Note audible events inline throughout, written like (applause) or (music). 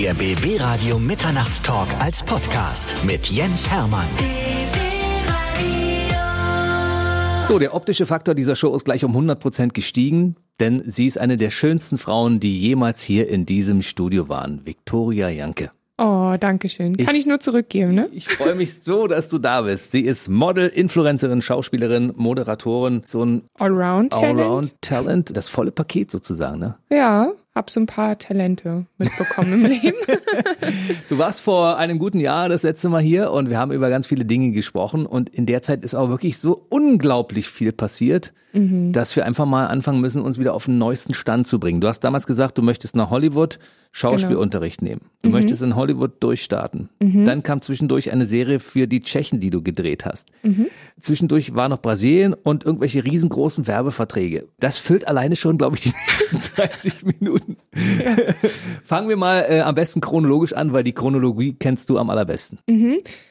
Der BB Radio Mitternachtstalk als Podcast mit Jens Hermann. So, der optische Faktor dieser Show ist gleich um 100% gestiegen, denn sie ist eine der schönsten Frauen, die jemals hier in diesem Studio waren. Viktoria Janke. Oh, danke schön. Kann ich, nur zurückgeben, ne? Ich freue mich so, dass du da bist. Sie ist Model, Influencerin, Schauspielerin, Moderatorin, so ein Allround-Talent. Allround-Talent, das volle Paket sozusagen, ne? Ja, hab so ein paar Talente mitbekommen im (laughs) Leben. Du warst vor einem guten Jahr das letzte Mal hier und wir haben über ganz viele Dinge gesprochen und in der Zeit ist auch wirklich so unglaublich viel passiert, Mhm. dass wir einfach mal anfangen müssen, uns wieder auf den neuesten Stand zu bringen. Du hast damals gesagt, du möchtest nach Hollywood Schauspielunterricht nehmen. Du Mhm. möchtest in Hollywood durchstarten. Dann kam zwischendurch eine Serie für die Tschechen, die du gedreht hast. Mhm. Zwischendurch war noch Brasilien und irgendwelche riesengroßen Werbeverträge. Das füllt alleine schon, glaube ich, die nächsten (laughs) 30 Minuten. (laughs) Fangen wir mal äh, am besten chronologisch an, weil die Chronologie kennst du am allerbesten.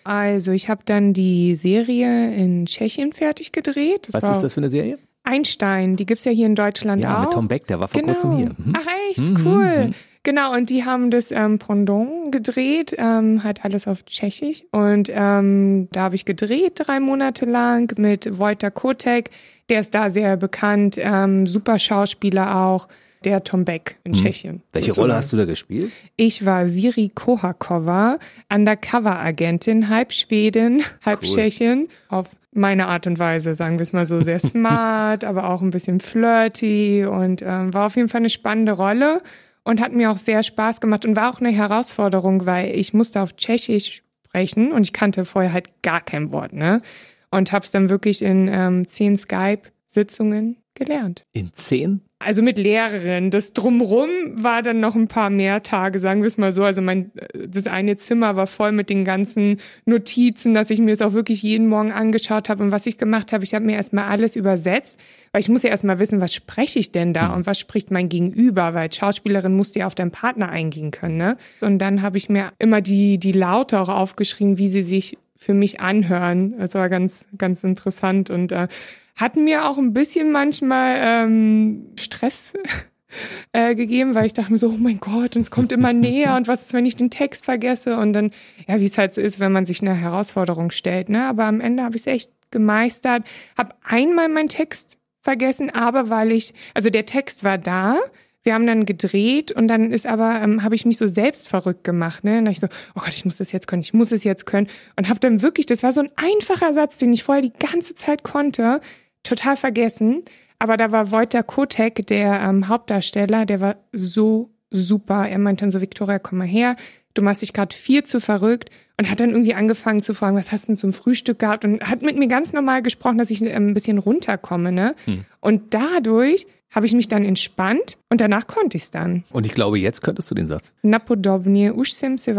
Also, ich habe dann die Serie in Tschechien fertig gedreht. Das Was ist das für eine Serie? Einstein, die gibt's ja hier in Deutschland Ja, auch. mit Tom Beck, der war vor genau. kurzem hier. Mhm. Ach echt, cool. Genau, und die haben das ähm, Pendant gedreht, ähm, halt alles auf Tschechisch. Und ähm, da habe ich gedreht drei Monate lang mit Wojta Kotek. Der ist da sehr bekannt, ähm, super Schauspieler auch. Der Tom Beck in Tschechien. Mhm. Welche sozusagen. Rolle hast du da gespielt? Ich war Siri Kohakova, Undercover-Agentin, halb Schwedin, halb Cool. Tschechin, auf meine Art und Weise, sagen wir es mal so, sehr (laughs) smart, aber auch ein bisschen flirty und ähm, war auf jeden Fall eine spannende Rolle und hat mir auch sehr Spaß gemacht und war auch eine Herausforderung, weil ich musste auf Tschechisch sprechen und ich kannte vorher halt gar kein Wort, ne? Und hab's dann wirklich in ähm, zehn Skype-Sitzungen gelernt. In zehn? Also mit Lehrerin. Das drumrum war dann noch ein paar mehr Tage, sagen wir es mal so. Also mein, das eine Zimmer war voll mit den ganzen Notizen, dass ich mir es auch wirklich jeden Morgen angeschaut habe. Und was ich gemacht habe, ich habe mir erstmal alles übersetzt, weil ich muss ja erstmal wissen, was spreche ich denn da und was spricht mein Gegenüber, weil Schauspielerin musst du ja auf deinen Partner eingehen können, ne? Und dann habe ich mir immer die, die Laute auch aufgeschrieben, wie sie sich für mich anhören. Das war ganz, ganz interessant und äh, hat mir auch ein bisschen manchmal ähm, Stress (laughs) äh, gegeben, weil ich dachte mir so, oh mein Gott, und es kommt immer (laughs) näher und was ist, wenn ich den Text vergesse und dann, ja, wie es halt so ist, wenn man sich eine Herausforderung stellt, ne? Aber am Ende habe ich es echt gemeistert, habe einmal meinen Text vergessen, aber weil ich, also der Text war da, wir haben dann gedreht und dann ist aber, ähm, habe ich mich so selbst verrückt gemacht. Ne? Und dann ich so, oh Gott, ich muss das jetzt können, ich muss es jetzt können. Und habe dann wirklich, das war so ein einfacher Satz, den ich vorher die ganze Zeit konnte, total vergessen. Aber da war Wojta Kotek, der ähm, Hauptdarsteller, der war so super. Er meinte dann so, Victoria, komm mal her, du machst dich gerade viel zu verrückt. Und hat dann irgendwie angefangen zu fragen, was hast du denn zum Frühstück gehabt? Und hat mit mir ganz normal gesprochen, dass ich ähm, ein bisschen runterkomme. Ne? Und dadurch habe ich mich dann entspannt und danach konnte ich es dann. Und ich glaube, jetzt könntest du den Satz. Napodobnie už jsem se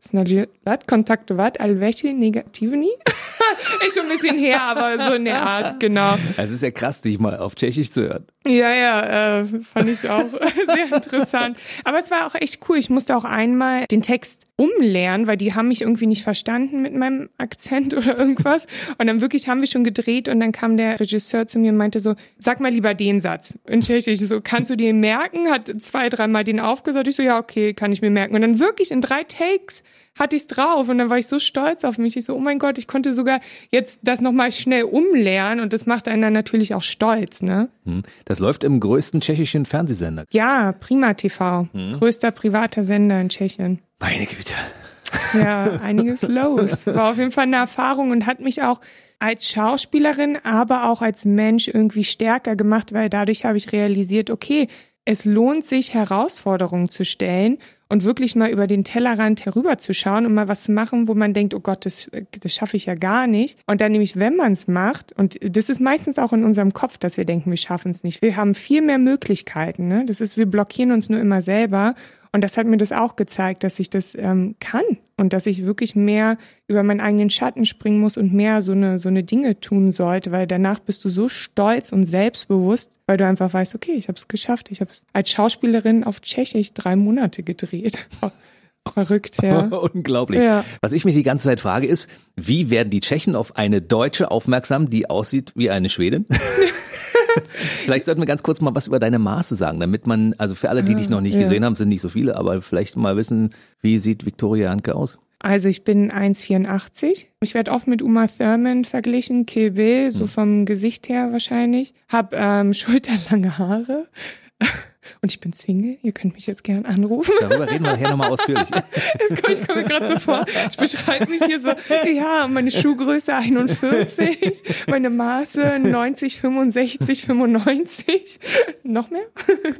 vás dřív snažila, snažila kontaktovat, ale welche negativní? (laughs) Ist schon ein bisschen her, aber so in der Art, genau. Also es ist ja krass, dich mal auf Tschechisch zu hören. Ja, ja, äh, fand ich auch (laughs) sehr interessant. Aber es war auch echt cool. Ich musste auch einmal den Text umlernen, weil die haben mich irgendwie nicht verstanden mit meinem Akzent (laughs) oder irgendwas. Und dann wirklich haben wir schon gedreht und dann kam der Regisseur zu mir und meinte so, sag mal lieber den Satz in Tschechisch. So, kannst du dir merken? Hat zwei, dreimal den aufgesagt. Ich so, ja, okay, kann ich mir merken. Und dann wirklich in drei Takes hatte ich's drauf und dann war ich so stolz auf mich. Ich so, oh mein Gott, ich konnte sogar jetzt das nochmal schnell umlernen und das macht einen dann natürlich auch stolz, ne? Hm. Das läuft im größten tschechischen Fernsehsender. Ja, Prima TV. Größter privater Sender in Tschechien. Meine Güte. Ja, (laughs) einiges los. War auf jeden Fall eine Erfahrung und hat mich auch als Schauspielerin, aber auch als Mensch irgendwie stärker gemacht, weil dadurch habe ich realisiert, okay, es lohnt sich, Herausforderungen zu stellen und wirklich mal über den Tellerrand herüberzuschauen und mal was zu machen, wo man denkt, oh Gott, das, das schaffe ich ja gar nicht. Und dann nämlich, wenn man es macht, und das ist meistens auch in unserem Kopf, dass wir denken, wir schaffen es nicht. Wir haben viel mehr Möglichkeiten. Ne? Das ist, wir blockieren uns nur immer selber. Und das hat mir das auch gezeigt, dass ich das ähm, kann und dass ich wirklich mehr über meinen eigenen Schatten springen muss und mehr so eine, so eine Dinge tun sollte, weil danach bist du so stolz und selbstbewusst, weil du einfach weißt, okay, ich habe es geschafft. Ich habe als Schauspielerin auf Tschechisch drei Monate gedreht. (laughs) Verrückt, ja. (laughs) Unglaublich. Ja. Was ich mich die ganze Zeit frage ist, wie werden die Tschechen auf eine Deutsche aufmerksam, die aussieht wie eine Schwedin? (laughs) vielleicht sollten wir ganz kurz mal was über deine Maße sagen, damit man, also für alle, die dich noch nicht ja. gesehen haben, sind nicht so viele, aber vielleicht mal wissen, wie sieht Victoria Hanke aus? Also ich bin 1,84. Ich werde oft mit Uma Thurman verglichen, Kill Bill, so vom Gesicht her wahrscheinlich. Hab ähm, (laughs) schulterlange Haare. Und ich bin Single. Ihr könnt mich jetzt gern anrufen. Darüber reden wir nachher nochmal (laughs) ausführlich. Das komm, ich komme mir gerade so vor. Ich beschreibe mich hier so, ja, meine Schuhgröße 41, meine Maße 90, 65, 95. Noch mehr?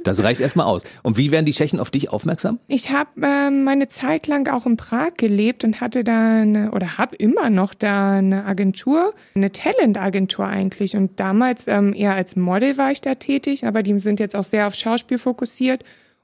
Das reicht erstmal aus. Und wie werden die Tschechen auf dich aufmerksam? Ich habe ähm, meine Zeit lang auch in Prag gelebt und hatte da eine, oder habe immer noch da eine Agentur, eine Talent-Agentur eigentlich. Und damals ähm, eher als Model war ich da tätig, aber die sind jetzt auch sehr auf Schauspiel fokussiert.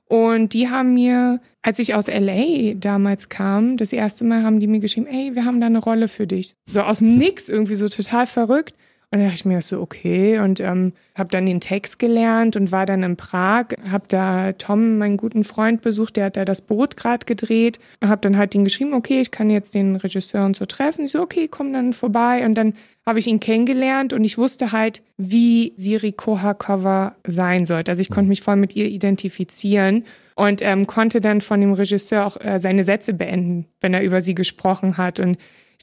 Und die haben mir, als ich aus LA damals kam, das erste Mal haben die mir geschrieben, ey, wir haben da eine Rolle für dich. So aus dem Nix, irgendwie so total verrückt. Und dann dachte ich mir so, okay, und ähm, habe dann den Text gelernt und war dann in Prag, habe da Tom, meinen guten Freund, besucht, der hat da das Boot gerade gedreht, habe dann halt ihn geschrieben, okay, ich kann jetzt den Regisseur und so treffen. Ich so, okay, komm dann vorbei. Und dann habe ich ihn kennengelernt und ich wusste halt, wie Siri Kohakova sein sollte. Also ich konnte mich voll mit ihr identifizieren und ähm, konnte dann von dem Regisseur auch äh, seine Sätze beenden, wenn er über sie gesprochen hat. Und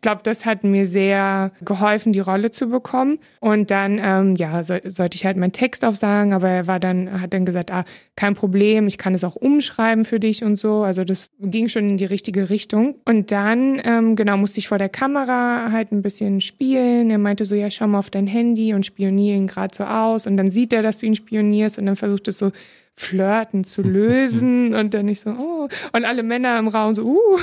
glaube, das hat mir sehr geholfen, die Rolle zu bekommen. Und dann, ähm, ja, so, sollte ich halt meinen Text aufsagen, aber er war dann, hat dann gesagt, ah, kein Problem, ich kann es auch umschreiben für dich und so. Also das ging schon in die richtige Richtung. Und dann, ähm, genau, musste ich vor der Kamera halt ein bisschen spielen. Er meinte so, ja, schau mal auf dein Handy und spionier ihn gerade so aus. Und dann sieht er, dass du ihn spionierst und dann versucht es so Flirten zu lösen (laughs) und dann nicht so, oh, und alle Männer im Raum so, uh.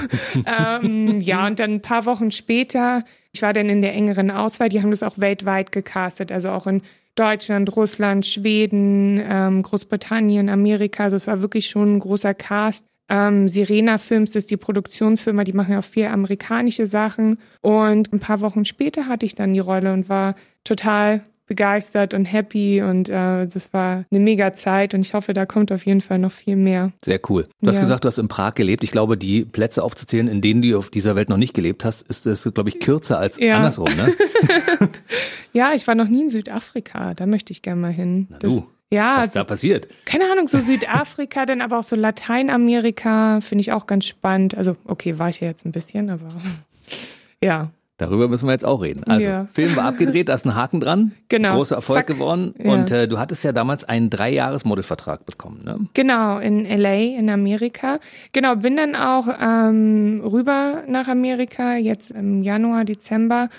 ähm, ja, und dann ein paar Wochen später, ich war dann in der engeren Auswahl, die haben das auch weltweit gecastet, also auch in Deutschland, Russland, Schweden, ähm, Großbritannien, Amerika, also es war wirklich schon ein großer Cast. Ähm, Sirena Films ist die Produktionsfirma, die machen ja auch viel amerikanische Sachen. Und ein paar Wochen später hatte ich dann die Rolle und war total begeistert und happy und äh, das war eine mega Zeit und ich hoffe, da kommt auf jeden Fall noch viel mehr. Sehr cool. Du hast Ja. gesagt, du hast in Prag gelebt. Ich glaube, die Plätze aufzuzählen, in denen du auf dieser Welt noch nicht gelebt hast, ist das, glaube ich, kürzer als Ja. andersrum, ne? (laughs) (laughs) Ja, ich war noch nie in Südafrika, da möchte ich gerne mal hin. Na Das- du, ja, Was da passiert? keine Ahnung, so Südafrika, (laughs) dann aber auch so Lateinamerika, finde ich auch ganz spannend. Also, okay, war ich ja jetzt ein bisschen, aber ja. Darüber müssen wir jetzt auch reden. Also, Ja. Film war abgedreht, da ist ein Haken dran. Genau. Großer Erfolg Zack. geworden. Ja. Und äh, du hattest ja damals einen Dreijahres-Modelvertrag bekommen, ne? Genau, in LA, in Amerika. Genau, bin dann auch ähm, rüber nach Amerika, jetzt im Januar, Dezember.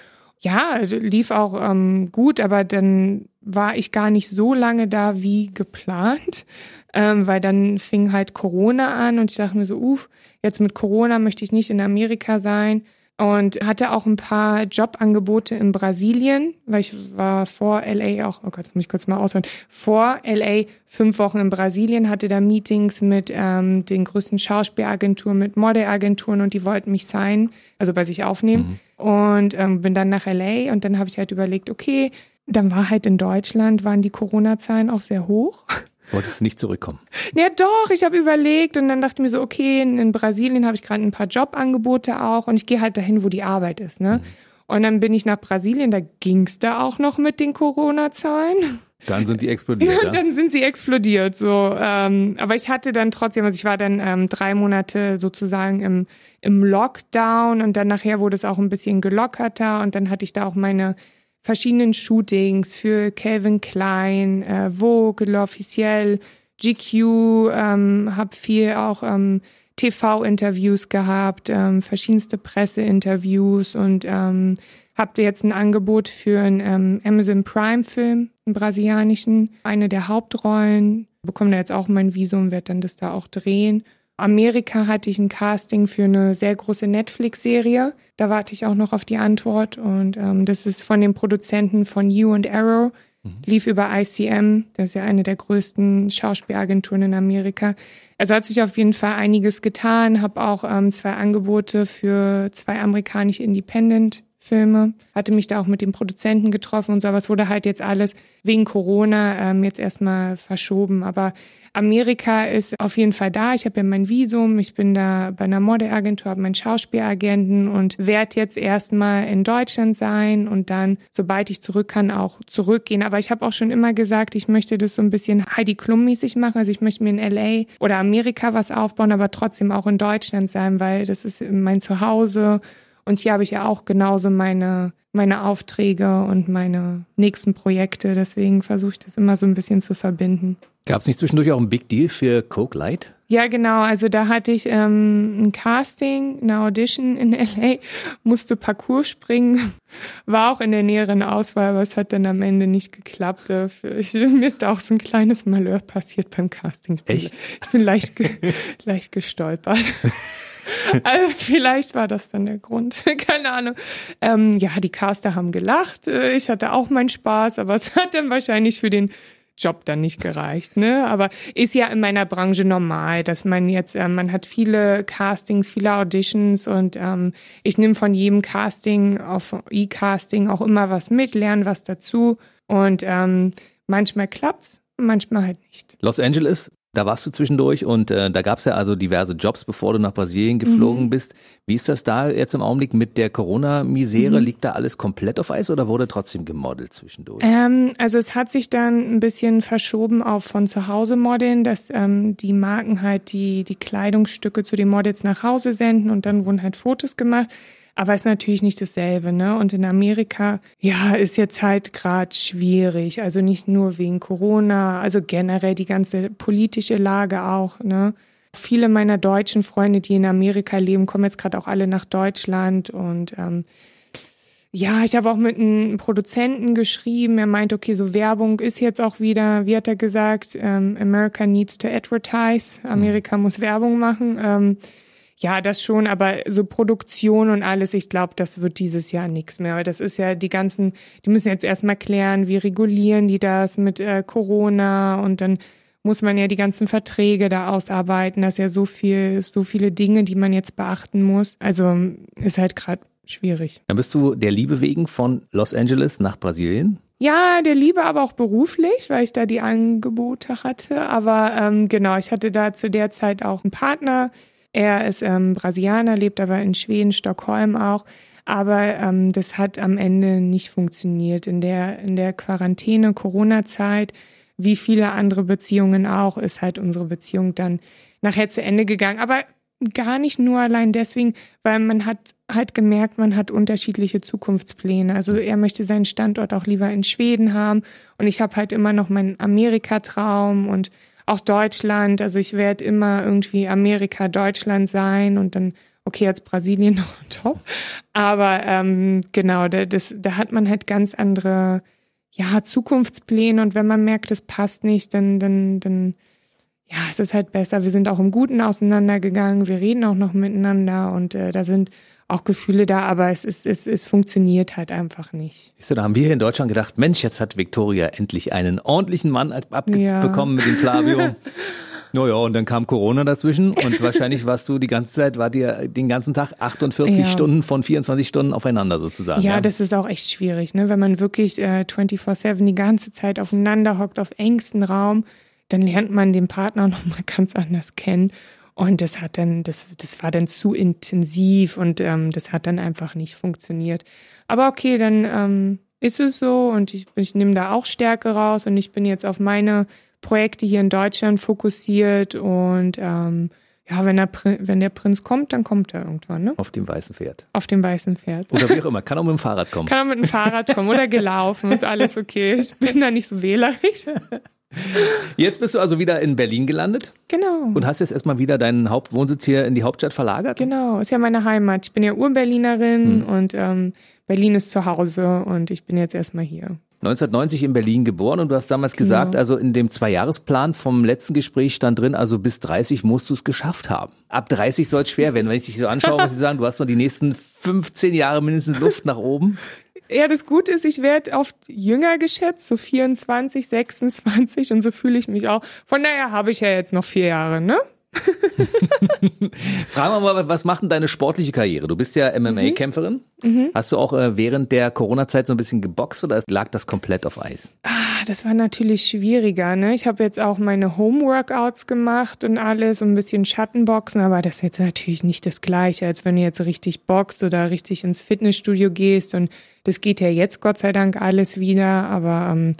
Ja, lief auch ähm, gut, aber dann war ich gar nicht so lange da wie geplant, ähm, weil dann fing halt Corona an und ich dachte mir so, uff, jetzt mit Corona möchte ich nicht in Amerika sein und hatte auch ein paar Jobangebote in Brasilien, weil ich war vor LA auch, oh Gott, das muss ich kurz mal ausholen, vor LA fünf Wochen in Brasilien, hatte da Meetings mit ähm, den größten Schauspielagenturen, mit Modelagenturen und die wollten mich sein, also bei sich aufnehmen. Und ähm, bin dann nach LA und dann habe ich halt überlegt, okay, dann war halt in Deutschland, waren die Corona-Zahlen auch sehr hoch. Wolltest du nicht zurückkommen? Ja, doch, ich habe überlegt und dann dachte ich mir so, okay, in, Brasilien habe ich gerade ein paar Jobangebote auch und ich gehe halt dahin, wo die Arbeit ist, ne? Und dann bin ich nach Brasilien, da ging's da auch noch mit den Corona-Zahlen. Dann sind die (laughs) explodiert, ja? Dann sind sie explodiert, so. Ähm, aber ich hatte dann trotzdem, also ich war dann ähm, drei Monate sozusagen im, im Lockdown und dann nachher wurde es auch ein bisschen gelockerter und dann hatte ich da auch meine verschiedenen Shootings für Calvin Klein, äh, Vogue, L'Officiel, GQ, ähm, habe viel auch ähm, TV-Interviews gehabt, ähm, verschiedenste Presseinterviews und ähm, habe jetzt ein Angebot für einen ähm, Amazon Prime-Film, einen brasilianischen, eine der Hauptrollen. Bekomme da jetzt auch mein Visum, werde dann das da auch drehen. Amerika hatte ich ein Casting für eine sehr große Netflix-Serie. Da warte ich auch noch auf die Antwort. Und ähm, das ist von den Produzenten von You and Arrow. Lief über ICM. Das ist ja eine der größten Schauspielagenturen in Amerika. Also hat sich auf jeden Fall einiges getan. Habe auch ähm, zwei Angebote für zwei amerikanische Independent-Filme. Hatte mich da auch mit dem Produzenten getroffen und so. Aber es wurde halt jetzt alles wegen Corona ähm, jetzt erstmal verschoben. Aber Amerika ist auf jeden Fall da. Ich habe ja mein Visum, ich bin da bei einer Modelagentur, habe meinen Schauspielagenten und werde jetzt erstmal in Deutschland sein und dann, sobald ich zurück kann, auch zurückgehen. Aber ich habe auch schon immer gesagt, ich möchte das so ein bisschen Heidi Klum-mäßig machen. Also ich möchte mir in LA oder Amerika was aufbauen, aber trotzdem auch in Deutschland sein, weil das ist mein Zuhause. Und hier habe ich ja auch genauso meine, meine Aufträge und meine nächsten Projekte. Deswegen versuche ich das immer so ein bisschen zu verbinden. Gab es nicht zwischendurch auch ein Big Deal für Coke Light? Ja, genau. Also da hatte ich ähm, ein Casting, eine Audition in (laughs) LA, musste Parcours springen, (laughs) war auch in der näheren Auswahl, aber es hat dann am Ende nicht geklappt. Ich, (laughs) mir ist da auch so ein kleines Malheur passiert beim Casting. Ich bin, Echt? Ich bin leicht, ge, leicht gestolpert. (laughs) Also vielleicht war das dann der Grund. (laughs) Keine Ahnung. Ähm, ja, die Caster haben gelacht. Äh, Ich hatte auch meinen Spaß, aber es hat dann wahrscheinlich für den Job dann nicht gereicht, ne? Aber ist ja in meiner Branche normal, dass man jetzt, äh, man hat viele Castings, viele Auditions und ähm, ich nehme von jedem Casting auf E-Casting auch immer was mit, lerne was dazu und ähm, manchmal klappt's, manchmal halt nicht. Los Angeles, da warst du zwischendurch und äh, da gab es ja also diverse Jobs, bevor du nach Brasilien geflogen bist. Wie ist das da jetzt im Augenblick mit der Corona-Misere? Liegt da alles komplett auf Eis oder wurde trotzdem gemodelt zwischendurch? Ähm, also es hat sich dann ein bisschen verschoben auf von zu Hause modeln, dass ähm, die Marken halt die, die Kleidungsstücke zu den Models nach Hause senden und dann wurden halt Fotos gemacht. Aber ist natürlich nicht dasselbe, ne? Und in Amerika, ja, ist jetzt halt gerade schwierig. Also nicht nur wegen Corona, also generell die ganze politische Lage auch, ne? Viele meiner deutschen Freunde, die in Amerika leben, kommen jetzt gerade auch alle nach Deutschland und ähm, ja, ich habe auch mit einem Produzenten geschrieben. Er meint, okay, so Werbung ist jetzt auch wieder, wie hat er gesagt, ähm, America needs to advertise. Amerika muss Werbung machen. Ähm, ja, das schon, aber so Produktion und alles, ich glaube, das wird dieses Jahr nichts mehr. Weil das ist ja die ganzen, die müssen jetzt erstmal klären, wie regulieren die das mit äh, Corona und dann muss man ja die ganzen Verträge da ausarbeiten. Das ist ja so viel, so viele Dinge, die man jetzt beachten muss. Also ist halt gerade schwierig. Dann bist du der Liebe wegen von Los Angeles nach Brasilien? Ja, der Liebe aber auch beruflich, weil ich da die Angebote hatte. Aber ähm, genau, ich hatte da zu der Zeit auch einen Partner. Er ist ähm, Brasilianer, lebt aber in Schweden, Stockholm auch. Aber ähm, das hat am Ende nicht funktioniert. In der, in der Quarantäne, Corona-Zeit, wie viele andere Beziehungen auch, ist halt unsere Beziehung dann nachher zu Ende gegangen. Aber gar nicht nur allein deswegen, weil man hat halt gemerkt, man hat unterschiedliche Zukunftspläne. Also er möchte seinen Standort auch lieber in Schweden haben und ich habe halt immer noch meinen Amerika-Traum und auch Deutschland. Also ich werde immer irgendwie Amerika, Deutschland sein und dann okay, jetzt Brasilien (laughs) noch top. Aber ähm, genau, da, das, da hat man halt ganz andere ja, Zukunftspläne und wenn man merkt, es passt nicht, dann, dann, dann, ja, es ist halt besser. Wir sind auch im Guten auseinandergegangen, wir reden auch noch miteinander und äh, da sind auch Gefühle da, aber es, ist, es, es funktioniert halt einfach nicht. Du, da haben wir hier in Deutschland gedacht, Mensch, jetzt hat Victoria endlich einen ordentlichen Mann abbekommen Ja. mit dem Flavio. (laughs) Naja, und dann kam Corona dazwischen und wahrscheinlich warst du die ganze Zeit, war dir den ganzen Tag 48 Ja. Stunden von 24 Stunden aufeinander sozusagen. Ja, das ist auch echt schwierig, ne? Wenn man wirklich äh, 24-7 die ganze Zeit aufeinander hockt, auf engstem Raum, dann lernt man den Partner (laughs) nochmal ganz anders kennen. Und das hat dann, das, das war dann zu intensiv und ähm, das hat dann einfach nicht funktioniert. Aber okay, dann ähm, ist es so und ich, ich nehme da auch Stärke raus und ich bin jetzt auf meine Projekte hier in Deutschland fokussiert und ähm, ja, wenn der, wenn der Prinz kommt, dann kommt er irgendwann, ne? Auf dem weißen Pferd. Auf dem weißen Pferd. Oder wie auch immer, (laughs) kann auch mit dem Fahrrad kommen. Kann auch mit dem Fahrrad kommen oder gelaufen, ist alles okay. Ich bin da nicht so wählerisch. (laughs) Jetzt bist du also wieder in Berlin gelandet Genau. und hast jetzt erstmal wieder deinen Hauptwohnsitz hier in die Hauptstadt verlagert. Genau, ist ja meine Heimat. Ich bin ja Urberlinerin und ähm, Berlin ist zu Hause und ich bin jetzt erstmal hier. 1990 in Berlin geboren und du hast damals gesagt, Genau. also in dem Zweijahresplan vom letzten Gespräch stand drin, also bis 30 musst du es geschafft haben. Ab 30 soll es schwer werden. Wenn ich dich so anschaue, muss ich sagen, du hast noch die nächsten 15 Jahre mindestens Luft nach oben. (laughs) Ja, das Gute ist, ich werde oft jünger geschätzt, so 24, 26 und so fühle ich mich auch. Von daher habe ich ja jetzt noch vier Jahre, ne? (laughs) Fragen wir mal, was macht denn deine sportliche Karriere? Du bist ja MMA-Kämpferin. Mhm. Hast du auch äh, während der Corona-Zeit so ein bisschen geboxt oder lag das komplett auf Eis? Ah, das war natürlich schwieriger. Ne? Ich habe jetzt auch meine Home-Workouts gemacht und alles, und ein bisschen Schattenboxen, aber das ist jetzt natürlich nicht das Gleiche, als wenn du jetzt richtig boxt oder richtig ins Fitnessstudio gehst. Und das geht ja jetzt Gott sei Dank alles wieder. Aber ähm,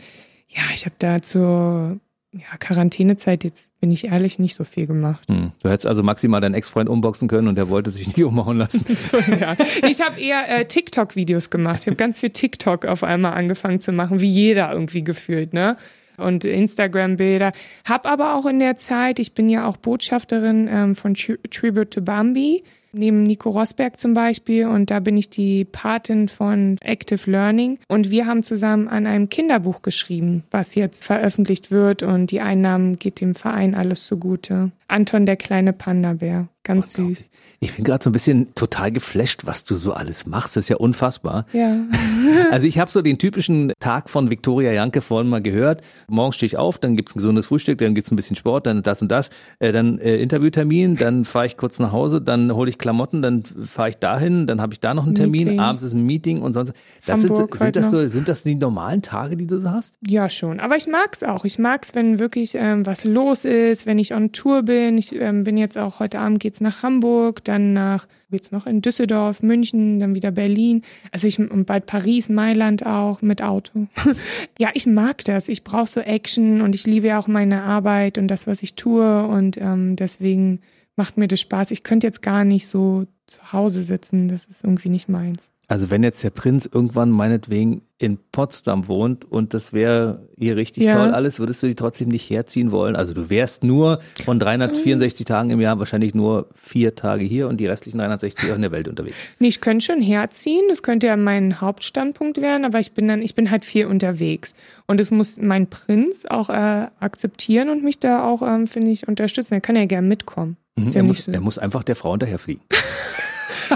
ja, ich habe da zur ja, Quarantänezeit jetzt bin ich ehrlich, nicht so viel gemacht. Hm. Du hättest also maximal deinen Ex-Freund umboxen können und der wollte sich nicht (laughs) umhauen lassen. (laughs) so, ja. Ich habe eher äh, TikTok-Videos gemacht. Ich habe ganz viel TikTok auf einmal angefangen zu machen, wie jeder irgendwie gefühlt, ne? Und Instagram-Bilder. Hab aber auch in der Zeit, ich bin ja auch Botschafterin ähm, von Tribute to Bambi neben Nico Rosberg zum Beispiel und da bin ich die Patin von Active Learning und wir haben zusammen an einem Kinderbuch geschrieben, was jetzt veröffentlicht wird und die Einnahmen geht dem Verein alles zugute. Anton der kleine Panda-Bär. Ganz oh, süß. Ich bin gerade so ein bisschen total geflasht, was du so alles machst. Das ist ja unfassbar. Ja. (laughs) also ich habe so den typischen Tag von Viktoria Janke vorhin mal gehört. Morgens stehe ich auf, dann gibt's ein gesundes Frühstück, dann gibt's ein bisschen Sport, dann das und das, äh, dann äh, Interviewtermin, dann fahre ich kurz nach Hause, dann hole ich Klamotten, dann fahre ich dahin, dann habe ich da noch einen Termin, Meeting. abends ist ein Meeting und sonst. Das sind, sind das so, sind das die normalen Tage, die du so hast? Ja, schon. Aber ich mag's auch. Ich mag's, wenn wirklich ähm, was los ist, wenn ich on Tour bin bin. Ich ähm, bin jetzt auch heute Abend geht's nach Hamburg, dann nach geht's noch in Düsseldorf, München, dann wieder Berlin. Also ich und bald Paris, Mailand auch mit Auto. (laughs) ja, ich mag das. Ich brauche so Action und ich liebe ja auch meine Arbeit und das, was ich tue und ähm, deswegen macht mir das Spaß. Ich könnte jetzt gar nicht so zu Hause sitzen. Das ist irgendwie nicht meins. Also wenn jetzt der Prinz irgendwann meinetwegen in Potsdam wohnt und das wäre hier richtig ja. toll alles, würdest du die trotzdem nicht herziehen wollen? Also du wärst nur von 364 Tagen im Jahr wahrscheinlich nur vier Tage hier und die restlichen 360 auch in der Welt unterwegs. Nee, ich könnte schon herziehen, das könnte ja mein Hauptstandpunkt werden, aber ich bin dann, ich bin halt viel unterwegs und es muss mein Prinz auch äh, akzeptieren und mich da auch, ähm, finde ich, unterstützen. Er kann ja gern mitkommen. Mhm, er, muss, so. er muss einfach der Frau hinterherfliegen. (laughs)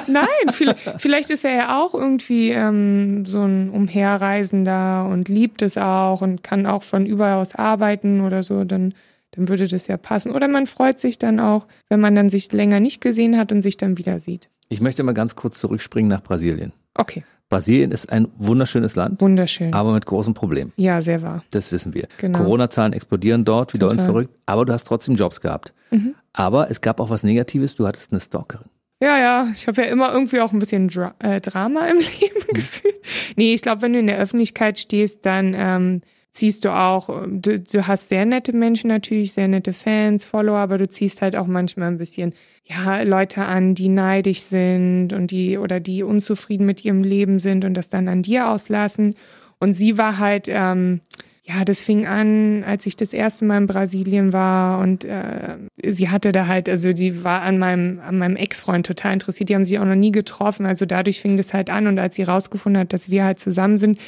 Nein, vielleicht ist er ja auch irgendwie ähm, so ein Umherreisender und liebt es auch und kann auch von überall aus arbeiten oder so, dann, dann würde das ja passen. Oder man freut sich dann auch, wenn man dann sich länger nicht gesehen hat und sich dann wieder sieht. Ich möchte mal ganz kurz zurückspringen nach Brasilien. Okay. Brasilien ist ein wunderschönes Land. Wunderschön. Aber mit großen Problemen. Ja, sehr wahr. Das wissen wir. Genau. Corona-Zahlen explodieren dort, wieder unverrückt. Aber du hast trotzdem Jobs gehabt. Mhm. Aber es gab auch was Negatives. Du hattest eine Stalkerin. Ja, ja, ich habe ja immer irgendwie auch ein bisschen Dra äh, Drama im (laughs) Leben gefühlt. Nee, ich glaube, wenn du in der Öffentlichkeit stehst, dann ähm, ziehst du auch, du, du hast sehr nette Menschen natürlich, sehr nette Fans, Follower, aber du ziehst halt auch manchmal ein bisschen, ja, Leute an, die neidisch sind und die oder die unzufrieden mit ihrem Leben sind und das dann an dir auslassen. Und sie war halt, ähm, ja, das fing an, als ich das erste Mal in Brasilien war und äh, sie hatte da halt, also die war an meinem, an meinem Ex-Freund total interessiert, die haben sich auch noch nie getroffen, also dadurch fing das halt an und als sie rausgefunden hat, dass wir halt zusammen sind,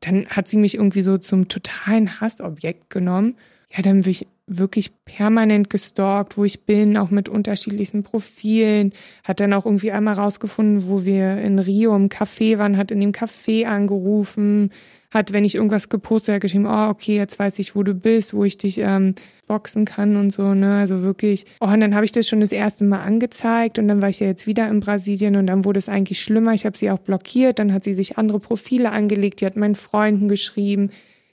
dann hat sie mich irgendwie so zum totalen Hassobjekt genommen. Ja, dann bin ich wirklich permanent gestalkt, wo ich bin, auch mit unterschiedlichsten Profilen. Hat dann auch irgendwie einmal rausgefunden, wo wir in Rio im Café waren, hat in dem Café angerufen, hat, wenn ich irgendwas gepostet habe, geschrieben, oh, okay, jetzt weiß ich, wo du bist, wo ich dich ähm, boxen kann und so, ne? Also wirklich. Oh, und dann habe ich das schon das erste Mal angezeigt und dann war ich ja jetzt wieder in Brasilien und dann wurde es eigentlich schlimmer. Ich habe sie auch blockiert, dann hat sie sich andere Profile angelegt, die hat meinen Freunden geschrieben,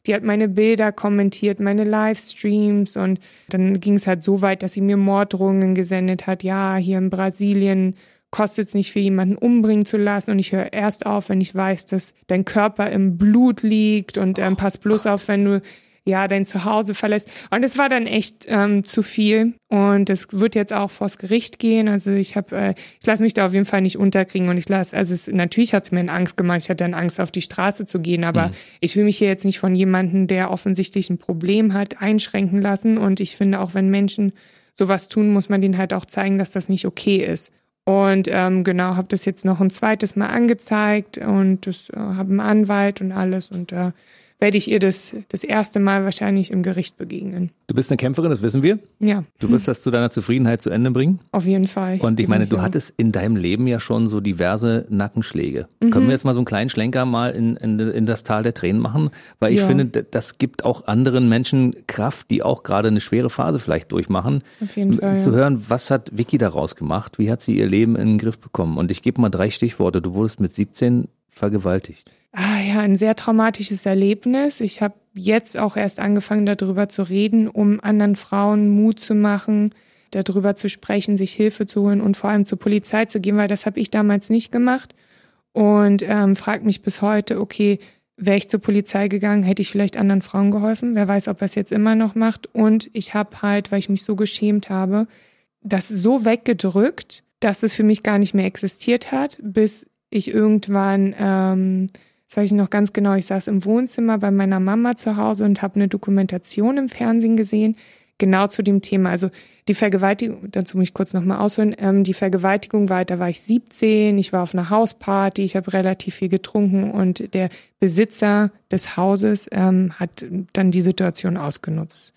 die hat meine Bilder kommentiert, meine Livestreams und dann ging es halt so weit, dass sie mir Morddrohungen gesendet hat. Ja, hier in Brasilien kostet es nicht für jemanden umbringen zu lassen und ich höre erst auf, wenn ich weiß, dass dein Körper im Blut liegt und ähm, pass bloß auf, wenn du ja dein Zuhause verlässt. Und es war dann echt ähm, zu viel und es wird jetzt auch vors Gericht gehen. Also ich habe, äh, ich lasse mich da auf jeden Fall nicht unterkriegen und ich lasse, also es, natürlich hat es mir Angst gemacht. Ich hatte dann Angst, auf die Straße zu gehen, aber mhm. ich will mich hier jetzt nicht von jemandem, der offensichtlich ein Problem hat, einschränken lassen. Und ich finde auch, wenn Menschen sowas tun, muss man denen halt auch zeigen, dass das nicht okay ist. Und ähm, genau, habe das jetzt noch ein zweites Mal angezeigt und das äh, habe einen Anwalt und alles und äh, werde ich ihr das, das erste Mal wahrscheinlich im Gericht begegnen. Du bist eine Kämpferin, das wissen wir. Ja. Du wirst das zu deiner Zufriedenheit zu Ende bringen. Auf jeden Fall. Und ich meine, du hattest in deinem Leben ja schon so diverse Nackenschläge. Mhm. Können wir jetzt mal so einen kleinen Schlenker mal in, in, in das Tal der Tränen machen? Weil ich ja. finde, das gibt auch anderen Menschen Kraft, die auch gerade eine schwere Phase vielleicht durchmachen. Auf jeden Fall. Zu ja. hören, was hat Vicky daraus gemacht? Wie hat sie ihr Leben in den Griff bekommen? Und ich gebe mal drei Stichworte. Du wurdest mit 17 vergewaltigt. Ah, ja, ein sehr traumatisches Erlebnis. Ich habe jetzt auch erst angefangen, darüber zu reden, um anderen Frauen Mut zu machen, darüber zu sprechen, sich Hilfe zu holen und vor allem zur Polizei zu gehen, weil das habe ich damals nicht gemacht. Und ähm, frage mich bis heute, okay, wäre ich zur Polizei gegangen, hätte ich vielleicht anderen Frauen geholfen. Wer weiß, ob er es jetzt immer noch macht. Und ich habe halt, weil ich mich so geschämt habe, das so weggedrückt, dass es für mich gar nicht mehr existiert hat, bis ich irgendwann, ähm, das weiß ich noch ganz genau, ich saß im Wohnzimmer bei meiner Mama zu Hause und habe eine Dokumentation im Fernsehen gesehen, genau zu dem Thema. Also die Vergewaltigung, dazu muss ich kurz nochmal ausholen, ähm, die Vergewaltigung war, da war ich 17, ich war auf einer Hausparty, ich habe relativ viel getrunken und der Besitzer des Hauses ähm, hat dann die Situation ausgenutzt.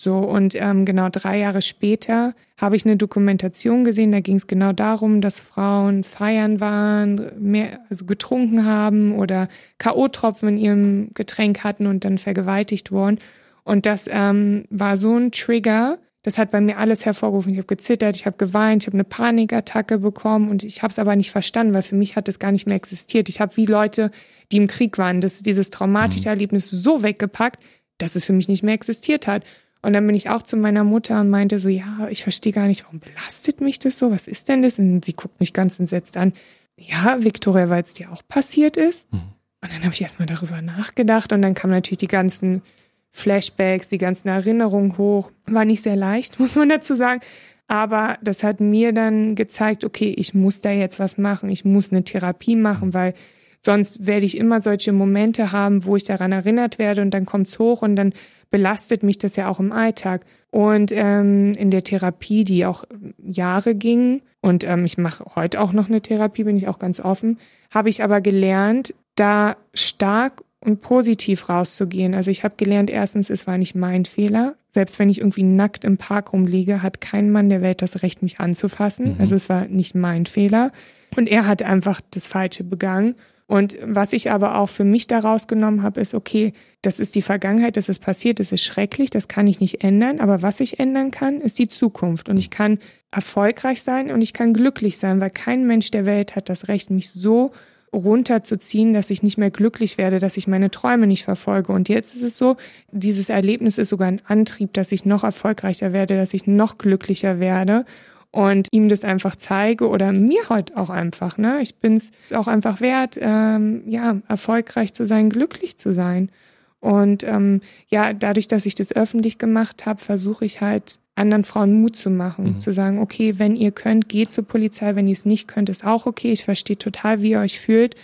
So, und ähm, genau drei Jahre später habe ich eine Dokumentation gesehen, da ging es genau darum, dass Frauen feiern waren, mehr, also getrunken haben oder K.O.-Tropfen in ihrem Getränk hatten und dann vergewaltigt wurden. Und das ähm, war so ein Trigger, das hat bei mir alles hervorgerufen. Ich habe gezittert, ich habe geweint, ich habe eine Panikattacke bekommen und ich habe es aber nicht verstanden, weil für mich hat es gar nicht mehr existiert. Ich habe wie Leute, die im Krieg waren, das, dieses traumatische mhm. Erlebnis so weggepackt, dass es für mich nicht mehr existiert hat. Und dann bin ich auch zu meiner Mutter und meinte so, ja, ich verstehe gar nicht, warum belastet mich das so? Was ist denn das? Und sie guckt mich ganz entsetzt an. Ja, Victoria, weil es dir auch passiert ist. Mhm. Und dann habe ich erstmal darüber nachgedacht und dann kamen natürlich die ganzen Flashbacks, die ganzen Erinnerungen hoch. War nicht sehr leicht, (laughs) muss man dazu sagen. Aber das hat mir dann gezeigt, okay, ich muss da jetzt was machen. Ich muss eine Therapie machen, weil sonst werde ich immer solche Momente haben, wo ich daran erinnert werde und dann kommt's hoch und dann belastet mich das ja auch im Alltag. Und ähm, in der Therapie, die auch Jahre ging, und ähm, ich mache heute auch noch eine Therapie, bin ich auch ganz offen, habe ich aber gelernt, da stark und positiv rauszugehen. Also ich habe gelernt, erstens, es war nicht mein Fehler. Selbst wenn ich irgendwie nackt im Park rumliege, hat kein Mann der Welt das Recht, mich anzufassen. Mhm. Also es war nicht mein Fehler. Und er hat einfach das Falsche begangen. Und was ich aber auch für mich daraus genommen habe, ist, okay, das ist die Vergangenheit, das ist passiert, das ist schrecklich, das kann ich nicht ändern. Aber was ich ändern kann, ist die Zukunft. Und ich kann erfolgreich sein und ich kann glücklich sein, weil kein Mensch der Welt hat das Recht, mich so runterzuziehen, dass ich nicht mehr glücklich werde, dass ich meine Träume nicht verfolge. Und jetzt ist es so, dieses Erlebnis ist sogar ein Antrieb, dass ich noch erfolgreicher werde, dass ich noch glücklicher werde und ihm das einfach zeige oder mir heute auch einfach. Ne? Ich bin es auch einfach wert, ähm, ja, erfolgreich zu sein, glücklich zu sein. Und ähm, ja, dadurch, dass ich das öffentlich gemacht habe, versuche ich halt anderen Frauen Mut zu machen, mhm. zu sagen, okay, wenn ihr könnt, geht zur Polizei, wenn ihr es nicht könnt, ist auch okay. Ich verstehe total, wie ihr euch fühlt,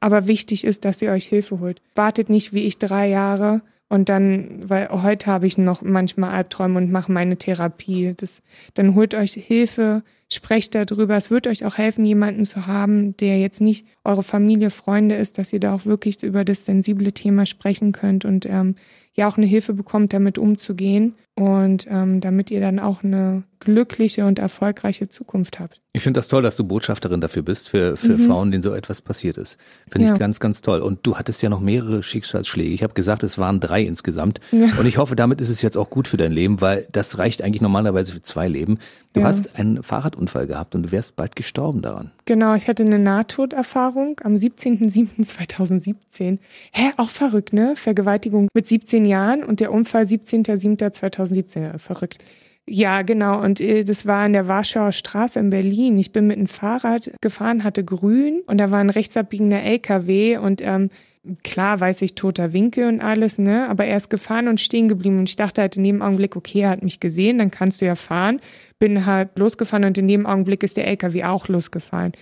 aber wichtig ist, dass ihr euch Hilfe holt. Wartet nicht wie ich drei Jahre und dann, weil heute habe ich noch manchmal Albträume und mache meine Therapie. Das, dann holt euch Hilfe, sprecht darüber. Es wird euch auch helfen, jemanden zu haben, der jetzt nicht eure Familie, Freunde ist, dass ihr da auch wirklich über das sensible Thema sprechen könnt und ähm, ja auch eine Hilfe bekommt, damit umzugehen und ähm, damit ihr dann auch eine glückliche und erfolgreiche Zukunft habt. Ich finde das toll, dass du Botschafterin dafür bist, für, für mhm. Frauen, denen so etwas passiert ist. Finde ja. ich ganz, ganz toll. Und du hattest ja noch mehrere Schicksalsschläge. Ich habe gesagt, es waren drei insgesamt. Ja. Und ich hoffe, damit ist es jetzt auch gut für dein Leben, weil das reicht eigentlich normalerweise für zwei Leben. Du ja. hast einen Fahrradunfall gehabt und du wärst bald gestorben daran. Genau, ich hatte eine Nahtoderfahrung am 17.07.2017. Hä, auch verrückt, ne? Vergewaltigung mit 17 Jahren und der Unfall 17.07.2017. Verrückt. Ja, genau. Und äh, das war an der Warschauer Straße in Berlin. Ich bin mit einem Fahrrad gefahren, hatte grün und da war ein rechtsabbiegender LKW und ähm, klar weiß ich toter Winkel und alles, ne? Aber er ist gefahren und stehen geblieben und ich dachte halt in dem Augenblick, okay, er hat mich gesehen, dann kannst du ja fahren. Bin halt losgefahren und in dem Augenblick ist der LKW auch losgefahren.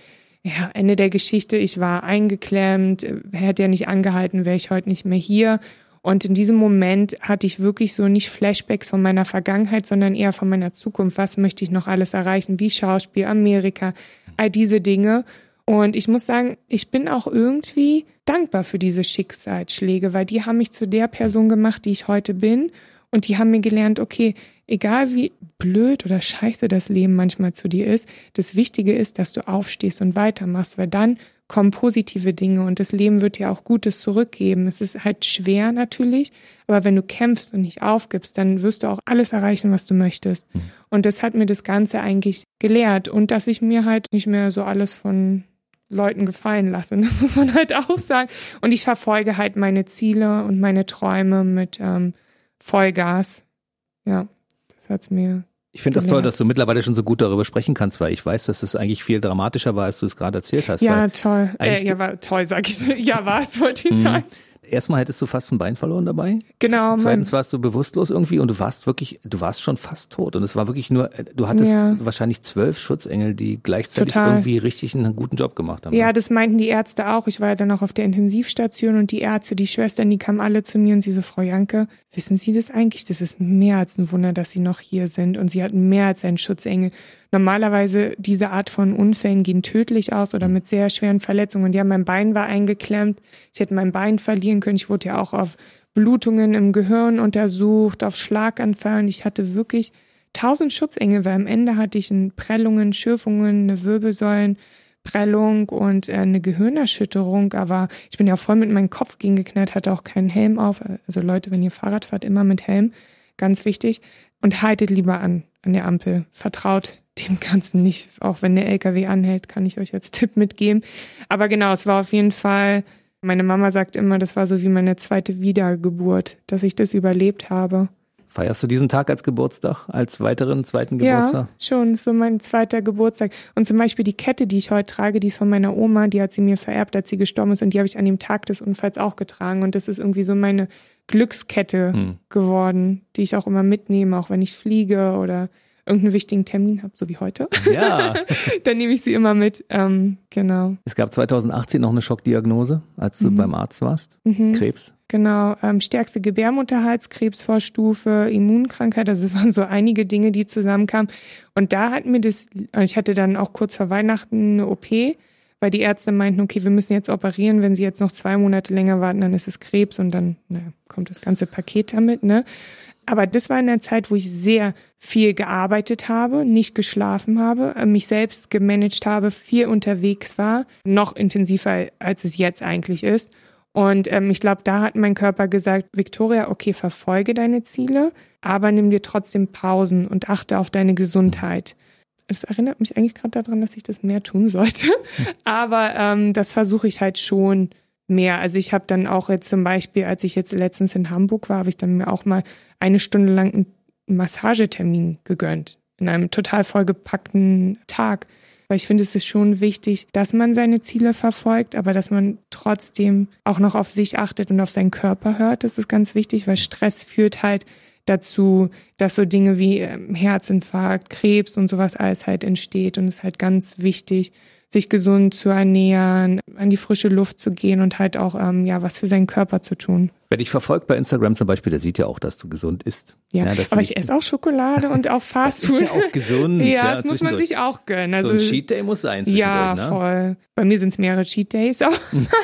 Ja, Ende der Geschichte, ich war eingeklemmt, hätte ja nicht angehalten, wäre ich heute nicht mehr hier. Und in diesem Moment hatte ich wirklich so nicht Flashbacks von meiner Vergangenheit, sondern eher von meiner Zukunft. Was möchte ich noch alles erreichen? Wie Schauspiel, Amerika, all diese Dinge. Und ich muss sagen, ich bin auch irgendwie dankbar für diese Schicksalsschläge, weil die haben mich zu der Person gemacht, die ich heute bin. Und die haben mir gelernt, okay, egal wie blöd oder scheiße das Leben manchmal zu dir ist, das Wichtige ist, dass du aufstehst und weitermachst, weil dann kommen positive Dinge und das Leben wird dir auch Gutes zurückgeben. Es ist halt schwer natürlich, aber wenn du kämpfst und nicht aufgibst, dann wirst du auch alles erreichen, was du möchtest. Mhm. Und das hat mir das Ganze eigentlich gelehrt und dass ich mir halt nicht mehr so alles von Leuten gefallen lasse. (laughs) Das muss man halt auch sagen. Und ich verfolge halt meine Ziele und meine Träume mit ähm, Vollgas. Ja, das hat's mir ich finde das toll, dass du mittlerweile schon so gut darüber sprechen kannst, weil ich weiß, dass es eigentlich viel dramatischer war, als du es gerade erzählt hast. Ja, toll. Äh, ja, war toll, sag ich. (laughs) Ja, war es, wollte ich mhm. sagen erstmal hättest du fast ein Bein verloren dabei. Genau. Zweitens warst du bewusstlos irgendwie und du warst wirklich, du warst schon fast tot. Und es war wirklich nur, du hattest ja. wahrscheinlich zwölf Schutzengel, die gleichzeitig Total. irgendwie richtig einen guten Job gemacht haben. Ja, das meinten die Ärzte auch. Ich war ja dann auch auf der Intensivstation und die Ärzte, die Schwestern, die kamen alle zu mir und sie so, Frau Janke, wissen Sie das eigentlich? Das ist mehr als ein Wunder, dass Sie noch hier sind. Und sie hatten mehr als einen Schutzengel. Normalerweise diese Art von Unfällen gehen tödlich aus oder mit sehr schweren Verletzungen. Ja, mein Bein war eingeklemmt. Ich hätte mein Bein verlieren können. Ich wurde ja auch auf Blutungen im Gehirn untersucht, auf Schlaganfall. ich hatte wirklich tausend Schutzengel, weil am Ende hatte ich Prellungen, Schürfungen, eine Wirbelsäulenprellung und äh, eine Gehirnerschütterung. Aber ich bin ja voll mit meinem Kopf gegengeknallt, hatte auch keinen Helm auf. Also Leute, wenn ihr Fahrrad fahrt, immer mit Helm. Ganz wichtig. Und haltet lieber an, an der Ampel. Vertraut dem Ganzen nicht. Auch wenn der LKW anhält, kann ich euch als Tipp mitgeben. Aber genau, es war auf jeden Fall, meine Mama sagt immer, das war so wie meine zweite Wiedergeburt, dass ich das überlebt habe. Feierst du diesen Tag als Geburtstag, als weiteren zweiten Geburtstag? Ja, schon, so mein zweiter Geburtstag. Und zum Beispiel die Kette, die ich heute trage, die ist von meiner Oma, die hat sie mir vererbt, als sie gestorben ist und die habe ich an dem Tag des Unfalls auch getragen. Und das ist irgendwie so meine Glückskette hm. geworden, die ich auch immer mitnehme, auch wenn ich fliege oder irgendeinen wichtigen Termin habe, so wie heute, ja. (laughs) dann nehme ich sie immer mit. Ähm, genau. Es gab 2018 noch eine Schockdiagnose, als du mhm. beim Arzt warst. Mhm. Krebs. Genau, ähm, stärkste Gebärmutterhalskrebsvorstufe, Immunkrankheit, also (laughs) es waren so einige Dinge, die zusammenkamen. Und da hat mir das, ich hatte dann auch kurz vor Weihnachten eine OP, weil die Ärzte meinten, okay, wir müssen jetzt operieren, wenn sie jetzt noch zwei Monate länger warten, dann ist es Krebs und dann naja, kommt das ganze Paket damit, ne? Aber das war in der Zeit, wo ich sehr viel gearbeitet habe, nicht geschlafen habe, äh, mich selbst gemanagt habe, viel unterwegs war, noch intensiver, als es jetzt eigentlich ist. Und ähm, ich glaube, da hat mein Körper gesagt, Victoria, okay, verfolge deine Ziele, aber nimm dir trotzdem Pausen und achte auf deine Gesundheit. Das erinnert mich eigentlich gerade daran, dass ich das mehr tun sollte. (laughs) Aber ähm, das versuche ich halt schon mehr. Also ich habe dann auch jetzt zum Beispiel, als ich jetzt letztens in Hamburg war, habe ich dann mir auch mal eine Stunde lang einen Massagetermin gegönnt. In einem total vollgepackten Tag. Weil ich finde, es ist schon wichtig, dass man seine Ziele verfolgt, aber dass man trotzdem auch noch auf sich achtet und auf seinen Körper hört. Das ist ganz wichtig, weil Stress führt halt dazu, dass so Dinge wie ähm, Herzinfarkt, Krebs und sowas alles halt entsteht. Und es ist halt ganz wichtig, sich gesund zu ernähren, an die frische Luft zu gehen und halt auch ähm, ja was für seinen Körper zu tun. Wer dich verfolgt bei Instagram zum Beispiel, der sieht ja auch, dass du gesund isst. Ja, ja aber ich esse auch Schokolade und auch Fastfood. (laughs) das ist ja auch gesund. ja, ja, das muss man sich auch gönnen. Also, so ein Cheat Day muss sein Ja, ne? voll. Bei mir sind es mehrere Cheat Days.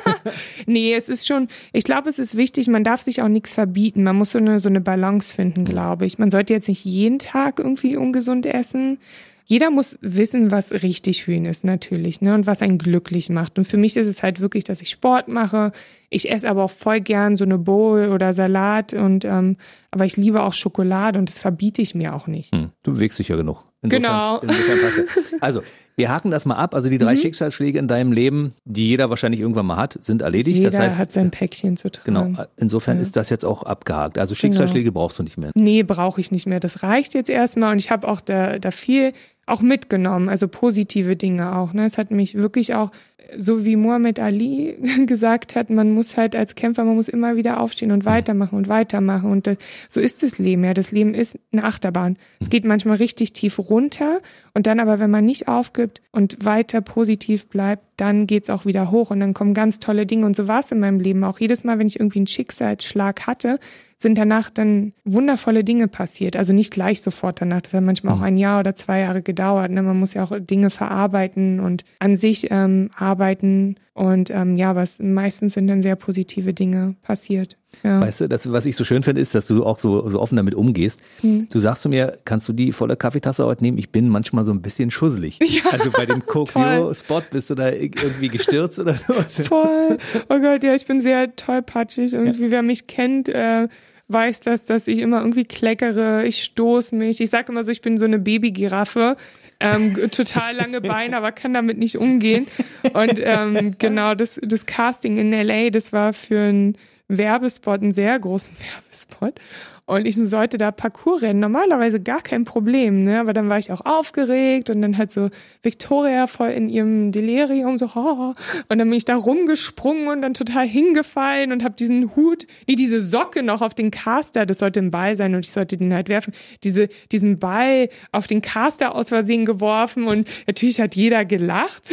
(laughs) nee, es ist schon, ich glaube, es ist wichtig, man darf sich auch nichts verbieten. Man muss so eine, so eine Balance finden, glaube ich. Man sollte jetzt nicht jeden Tag irgendwie ungesund essen jeder muss wissen, was richtig für ihn ist, natürlich, ne, und was einen glücklich macht. Und für mich ist es halt wirklich, dass ich Sport mache. Ich esse aber auch voll gern so eine Bowl oder Salat und ähm, aber ich liebe auch Schokolade und das verbiete ich mir auch nicht. Hm, du bewegst dich ja genug. Insofern, genau. (laughs) Insofern also, wir haken das mal ab. Also die drei mhm. Schicksalsschläge in deinem Leben, die jeder wahrscheinlich irgendwann mal hat, sind erledigt. Jeder das heißt, hat sein Päckchen zu tragen. Genau. Insofern ja. ist das jetzt auch abgehakt. Also Schicksalsschläge genau. brauchst du nicht mehr. Nee, brauche ich nicht mehr. Das reicht jetzt erstmal und ich habe auch da, da viel auch mitgenommen, also positive Dinge auch. Ne? Es hat mich wirklich auch, so wie Muhammad Ali (laughs) gesagt hat, man muss halt als Kämpfer, man muss immer wieder aufstehen und weitermachen und weitermachen. Und das, so ist das Leben ja. Das Leben ist eine Achterbahn. Es geht manchmal richtig tief runter und dann aber, wenn man nicht aufgibt und weiter positiv bleibt, dann geht's auch wieder hoch und dann kommen ganz tolle Dinge. Und so war es in meinem Leben auch. Jedes Mal, wenn ich irgendwie einen Schicksalsschlag hatte, sind danach dann wundervolle Dinge passiert. Also nicht gleich sofort danach. Das hat manchmal auch mhm. ein Jahr oder zwei Jahre gedauert. Ne? Man muss ja auch Dinge verarbeiten und an sich ähm, arbeiten arbeiten. Und ähm, ja, was meistens sind dann sehr positive Dinge passiert. Ja. Weißt du, das, was ich so schön finde, ist, dass du auch so, so offen damit umgehst. Hm. Du sagst zu mir, kannst du die volle Kaffeetasse heute nehmen? Ich bin manchmal so ein bisschen schusselig. (laughs) Ja, also bei dem Coke (laughs) toll. Zero Spot bist du da irgendwie gestürzt oder (laughs) was? Voll. Oh Gott, ja, ich bin sehr tollpatschig. Irgendwie, wer mich kennt, äh, weiß das, dass ich immer irgendwie kleckere, ich stoße mich. Ich sage immer so, ich bin so eine Babygiraffe. Ähm, total lange Beine, aber kann damit nicht umgehen. Und ähm, (laughs) genau, das, das Casting in LA, das war für einen Werbespot, einen sehr großen (laughs) Werbespot. Und ich sollte da Parcours rennen. Normalerweise gar kein Problem, ne? Aber dann war ich auch aufgeregt und dann halt so Victoria voll in ihrem Delirium so, oh. und dann bin ich da rumgesprungen und dann total hingefallen und habe diesen Hut, nee, diese Socke noch auf den Caster, das sollte ein Ball sein und ich sollte den halt werfen, diese, diesen Ball auf den Caster aus Versehen geworfen und natürlich hat jeder gelacht,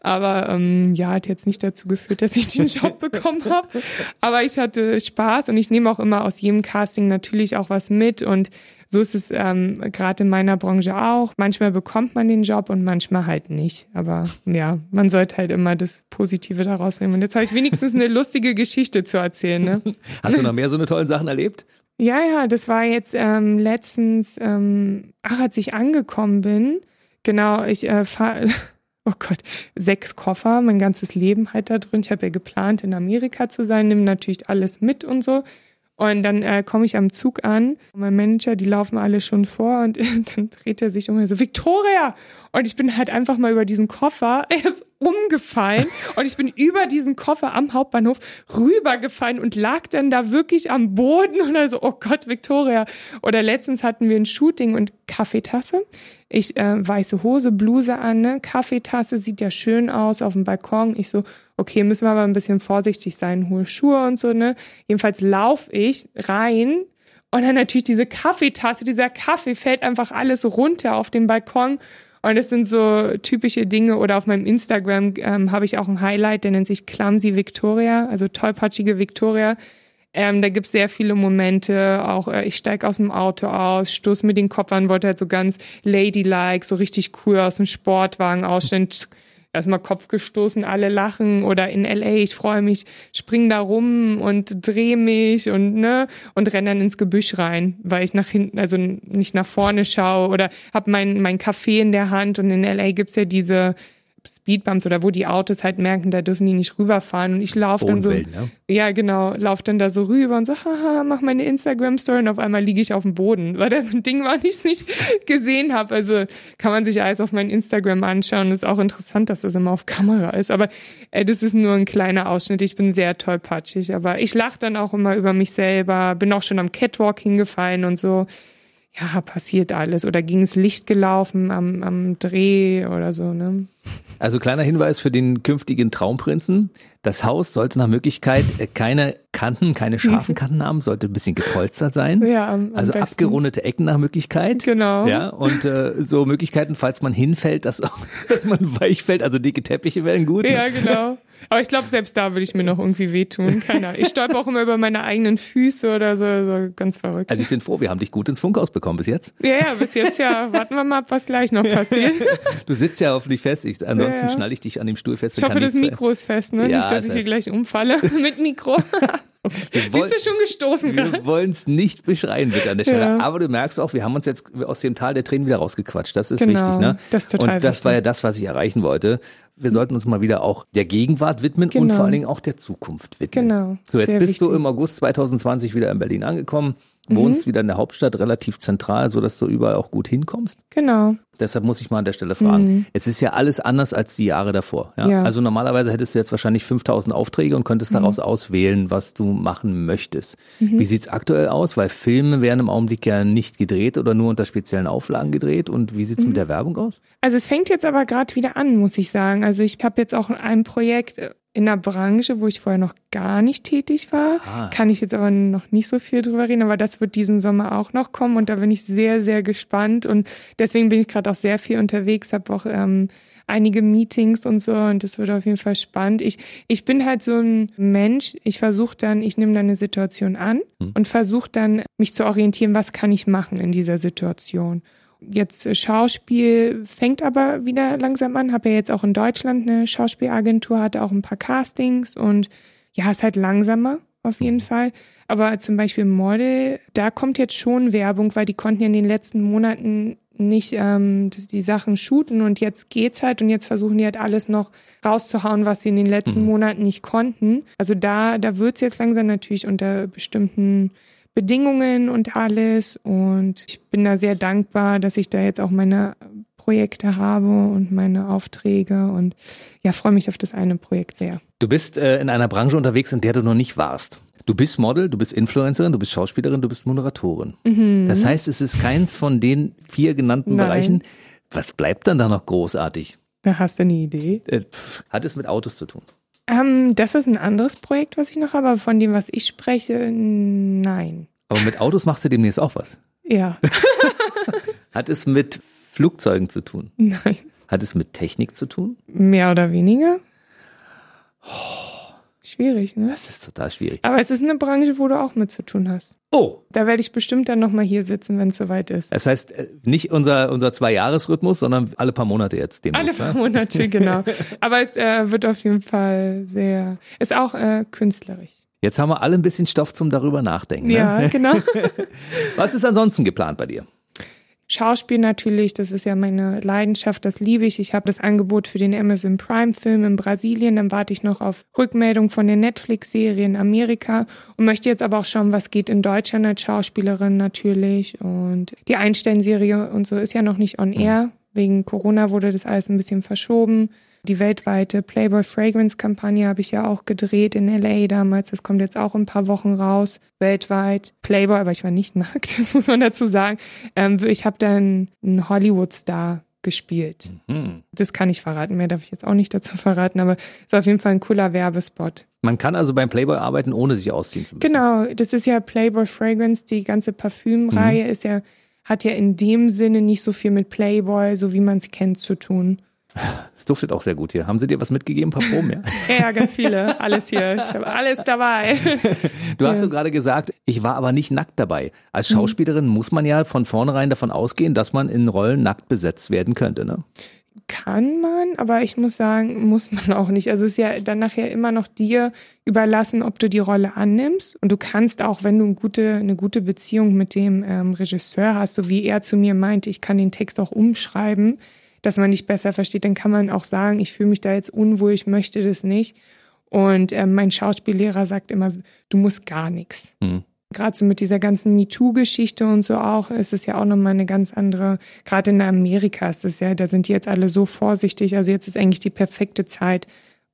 aber ähm, ja, hat jetzt nicht dazu geführt, dass ich den Job (laughs) bekommen habe. Aber ich hatte Spaß und ich nehme auch immer aus jedem Casting natürlich auch was mit und so ist es ähm, gerade in meiner Branche auch. Manchmal bekommt man den Job und manchmal halt nicht. Aber ja, man sollte halt immer das Positive daraus nehmen. Und jetzt habe ich wenigstens eine lustige Geschichte zu erzählen. Ne? (laughs) Hast du noch mehr so eine tollen Sachen erlebt? Ja, ja, das war jetzt ähm, letztens, ähm, ach, als ich angekommen bin. Genau, ich äh, fahre, (laughs) oh Gott, sechs Koffer, mein ganzes Leben halt da drin. Ich habe ja geplant, in Amerika zu sein, nehme natürlich alles mit und so. Und dann äh, komme ich am Zug an. Und mein Manager, die laufen alle schon vor und (laughs) dann dreht er sich um und so, Victoria! Und ich bin halt einfach mal über diesen Koffer, (laughs) er ist umgefallen und ich bin über diesen Koffer am Hauptbahnhof rübergefallen und lag dann da wirklich am Boden und also, oh Gott, Victoria. Oder letztens hatten wir ein Shooting und Kaffeetasse. Ich äh, weiße Hose, Bluse an, ne? Kaffeetasse sieht ja schön aus auf dem Balkon. Ich so, okay, müssen wir aber ein bisschen vorsichtig sein, hohe Schuhe und so, ne? Jedenfalls lauf ich rein und dann natürlich diese Kaffeetasse, dieser Kaffee fällt einfach alles runter auf den Balkon. Und das sind so typische Dinge. Oder auf meinem Instagram ähm, habe ich auch ein Highlight, der nennt sich Clumsy Victoria, also tollpatschige Victoria. Ähm, da gibt's sehr viele Momente, auch äh, ich steig aus dem Auto aus, stoß mir den Kopf an, wollte halt so ganz ladylike, so richtig cool aus dem Sportwagen ausstellen. Erstmal Kopf gestoßen, alle lachen oder in LA, ich freue mich, spring da rum und dreh mich und ne und renn dann ins Gebüsch rein, weil ich nach hinten, also nicht nach vorne schaue oder hab mein mein Kaffee in der Hand und in LA gibt's ja diese Speedbumps oder wo die Autos halt merken, da dürfen die nicht rüberfahren und ich laufe dann so, ne? ja genau, laufe dann da so rüber und so, haha, mach meine Instagram-Story und auf einmal liege ich auf dem Boden, weil das so (laughs) ein Ding war, ich es nicht gesehen habe. Also kann man sich alles auf mein Instagram anschauen. ist auch interessant, dass das immer auf Kamera ist, aber äh, das ist nur ein kleiner Ausschnitt. Ich bin sehr tollpatschig, aber ich lache dann auch immer über mich selber, bin auch schon am Catwalk hingefallen und so ja, passiert alles. Oder ging es Licht gelaufen am, am Dreh oder so, ne? Also kleiner Hinweis für den künftigen Traumprinzen. Das Haus sollte nach Möglichkeit äh, keine Kanten, keine scharfen (laughs) Kanten haben, sollte ein bisschen gepolstert sein. Ja, am, am also besten. abgerundete Ecken nach Möglichkeit. Genau. Ja, und äh, so Möglichkeiten, falls man hinfällt, dass, auch, (laughs) dass man weich fällt. Also dicke Teppiche wären gut. Ne? Ja, genau. Aber ich glaube, selbst da würde ich mir noch irgendwie wehtun. Keine Ahnung. Ich stolper auch immer über meine eigenen Füße oder so. so ganz verrückt. Also ich bin froh, wir haben dich gut ins Funkhaus bekommen bis jetzt. ja, ja, bis jetzt ja. (laughs) Warten wir mal ab, was gleich noch passiert. Du sitzt ja hoffentlich fest. Ich, ansonsten Ja, schnalle ich dich an dem Stuhl fest. Ich hoffe, das Mikro ist fest, ne? Ja, Nicht, dass ich hier gleich umfalle (laughs) mit Mikro. Siehst du schon gestoßen gerade? Wir wollen es nicht beschreien, bitte an der Stelle. Ja. Aber du merkst auch, wir haben uns jetzt aus dem Tal der Tränen wieder rausgequatscht. Das ist Genau, wichtig, ne? das ist total Und das war wichtig. ja das, was ich erreichen wollte. Wir sollten uns mal wieder auch der Gegenwart widmen und Genau. vor allen Dingen auch der Zukunft widmen. Genau, So, jetzt sehr bist du wichtig. im August 2020 wieder in Berlin angekommen, Mhm. wohnst wieder in der Hauptstadt relativ zentral, sodass du überall auch gut hinkommst. Genau. Deshalb muss ich mal an der Stelle fragen. Es ist ja alles anders als die Jahre davor. Ja? Mhm. Ja. Mhm. Also normalerweise hättest du jetzt wahrscheinlich 5000 Aufträge und könntest daraus auswählen, was du machen möchtest. Mhm. Wie sieht's aktuell aus? Weil Filme werden im Augenblick ja nicht gedreht oder nur unter speziellen Auflagen gedreht. Und wie sieht's Mhm. mit der Werbung aus? Also es fängt jetzt aber gerade wieder an, muss ich sagen. Also ich habe jetzt auch ein Projekt in einer Branche, wo ich vorher noch gar nicht tätig war. Ah. Kann ich jetzt aber noch nicht so viel drüber reden, aber das wird diesen Sommer auch noch kommen und da bin ich sehr, sehr gespannt und deswegen bin ich gerade auch sehr viel unterwegs, habe auch ähm, einige Meetings und so und das wird auf jeden Fall spannend. Ich, ich bin halt so ein Mensch, ich versuche dann, ich nehme dann eine Situation an und versuche dann, mich zu orientieren, was kann ich machen in dieser Situation jetzt Schauspiel fängt aber wieder langsam an. Habe ja jetzt auch in Deutschland eine Schauspielagentur, hatte auch ein paar Castings und ja, ist halt langsamer auf jeden Fall. Aber zum Beispiel Model, da kommt jetzt schon Werbung, weil die konnten ja in den letzten Monaten nicht ähm, die Sachen shooten und jetzt geht's halt und jetzt versuchen die halt alles noch rauszuhauen, was sie in den letzten mhm. Monaten nicht konnten. Also da, da wird's jetzt langsam natürlich unter bestimmten Bedingungen und alles und ich bin da sehr dankbar, dass ich da jetzt auch meine Projekte habe und meine Aufträge und ja, freue mich auf das eine Projekt sehr. Du bist äh, in einer Branche unterwegs, in der du noch nicht warst. Du bist Model, du bist Influencerin, du bist Schauspielerin, du bist Moderatorin. Mhm. Das heißt, es ist keins von den vier genannten Nein. Bereichen. Was bleibt dann da noch großartig? Da hast du eine Idee. Äh, hat es mit Autos zu tun? Ähm, das ist ein anderes Projekt, was ich noch habe, aber von dem, was ich spreche, nein. Aber mit Autos machst du demnächst auch was? Ja. (laughs) hat es mit Flugzeugen zu tun? Nein. Hat es mit Technik zu tun? Mehr oder weniger. Oh. Schwierig, ne? Das ist total schwierig. Aber es ist eine Branche, wo du auch mit zu tun hast. Oh. Da werde ich bestimmt dann nochmal hier sitzen, wenn es soweit ist. Das heißt, äh, nicht unser, unser Zwei-Jahres-Rhythmus, sondern alle paar Monate jetzt demnächst. Alle paar ne? Monate, (laughs) genau. Aber es äh, wird auf jeden Fall sehr, ist auch äh, künstlerisch. Jetzt haben wir alle ein bisschen Stoff zum darüber nachdenken. Ja, ne? genau. (laughs) Was ist ansonsten geplant bei dir? Schauspiel natürlich, das ist ja meine Leidenschaft, das liebe ich. Ich habe das Angebot für den Amazon Prime Film in Brasilien, dann warte ich noch auf Rückmeldung von der Netflix-Serie in Amerika und möchte jetzt aber auch schauen, was geht in Deutschland als Schauspielerin natürlich. Und die Einstellen-Serie und so ist ja noch nicht on air. Wegen Corona wurde das alles ein bisschen verschoben. Die weltweite Playboy Fragrance Kampagne habe ich ja auch gedreht in LA damals. Das kommt jetzt auch ein paar Wochen raus. Weltweit. Playboy, aber ich war nicht (laughs) nackt, das muss man dazu sagen. Ähm, ich habe dann einen Hollywood-Star gespielt. Mhm. Das kann ich verraten. Mehr darf ich jetzt auch nicht dazu verraten, aber es ist auf jeden Fall ein cooler Werbespot. Man kann also beim Playboy arbeiten, ohne sich ausziehen zu müssen. Genau, das ist ja Playboy Fragrance, die ganze Parfümreihe mhm. ist ja, hat ja in dem Sinne nicht so viel mit Playboy, so wie man es kennt, zu tun. Es duftet auch sehr gut hier. Haben Sie dir was mitgegeben, ein paar Proben? Ja, (laughs) ja ganz viele. Alles hier. Ich habe alles dabei. Du hast ja. so gerade gesagt, ich war aber nicht nackt dabei. Als Schauspielerin mhm. muss man ja von vornherein davon ausgehen, dass man in Rollen nackt besetzt werden könnte, ne? Kann man, aber ich muss sagen, muss man auch nicht. Also es ist ja dann nachher immer noch dir überlassen, ob du die Rolle annimmst. Und du kannst auch, wenn du eine gute, eine gute Beziehung mit dem ähm, Regisseur hast, so wie er zu mir meint, ich kann den Text auch umschreiben, dass man dich besser versteht, dann kann man auch sagen, ich fühle mich da jetzt unwohl, ich möchte das nicht. Und äh, mein Schauspiellehrer sagt immer, du musst gar nichts. Mhm. Gerade so mit dieser ganzen MeToo-Geschichte und so auch, ist es ja auch nochmal eine ganz andere, gerade in Amerika ist es ja, da sind die jetzt alle so vorsichtig. Also jetzt ist eigentlich die perfekte Zeit,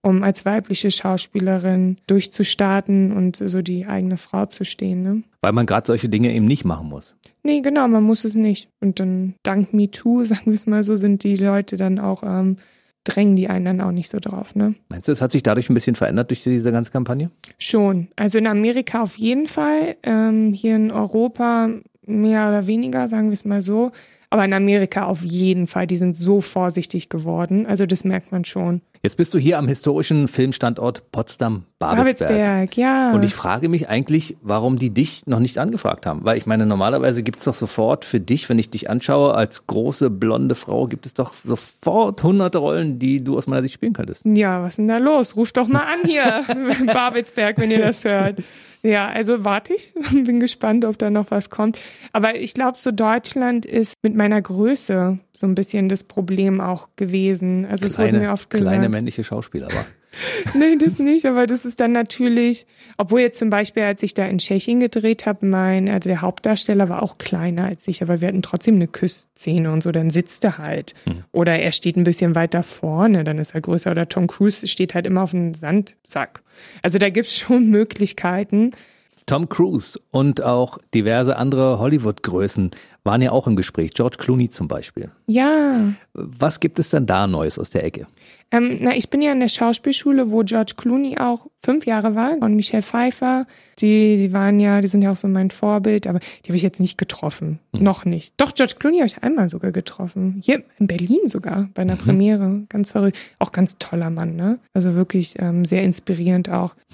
um als weibliche Schauspielerin durchzustarten und so die eigene Frau zu stehen. Ne? Weil man gerade solche Dinge eben nicht machen muss. Nee, genau, man muss es nicht. Und dann dank MeToo, (laughs) sagen wir es mal so, sind die Leute dann auch, ähm, drängen die einen dann auch nicht so drauf. Ne? Meinst du, es hat sich dadurch ein bisschen verändert durch diese ganze Kampagne? Schon. Also in Amerika auf jeden Fall. Ähm, hier in Europa mehr oder weniger, sagen wir es mal so. Aber in Amerika auf jeden Fall, die sind so vorsichtig geworden. Also das merkt man schon. Jetzt bist du hier am historischen Filmstandort Potsdam-Babelsberg. Babelsberg, ja. Und ich frage mich eigentlich, warum die dich noch nicht angefragt haben. Weil ich meine, normalerweise gibt es doch sofort für dich, wenn ich dich anschaue, als große blonde Frau, gibt es doch sofort hunderte Rollen, die du aus meiner Sicht spielen könntest. Ja, was ist denn da los? Ruf doch mal an hier, (laughs) Babelsberg, wenn ihr das hört. Ja, also warte ich, (laughs) bin gespannt, ob da noch was kommt. Aber ich glaube, so Deutschland ist mit meiner Größe so ein bisschen das Problem auch gewesen. Also kleine, es wurde mir oft gesagt. Kleine männliche Schauspieler, aber. (laughs) nee, das nicht, aber das ist dann natürlich, obwohl jetzt zum Beispiel, als ich da in Tschechien gedreht habe, mein, also der Hauptdarsteller war auch kleiner als ich, aber wir hatten trotzdem eine Küssszene und so, dann sitzt er halt. Mhm. Oder er steht ein bisschen weiter vorne, dann ist er größer. Oder Tom Cruise steht halt immer auf dem Sandsack. Also da gibt's schon (laughs) Möglichkeiten. Tom Cruise und auch diverse andere Hollywood-Größen waren ja auch im Gespräch. George Clooney zum Beispiel. Ja. Was gibt es denn da Neues aus der Ecke? Ähm, na, ich bin ja in der Schauspielschule, wo George Clooney auch fünf Jahre war und Michelle Pfeiffer. Die, die waren ja, die sind ja auch so mein Vorbild, aber die habe ich jetzt nicht getroffen. Mhm. Noch nicht. Doch, George Clooney habe ich einmal sogar getroffen. Hier in Berlin sogar, bei einer mhm. Premiere. Ganz verrückt. Auch ganz toller Mann, ne? Also wirklich ähm, sehr inspirierend auch. (laughs)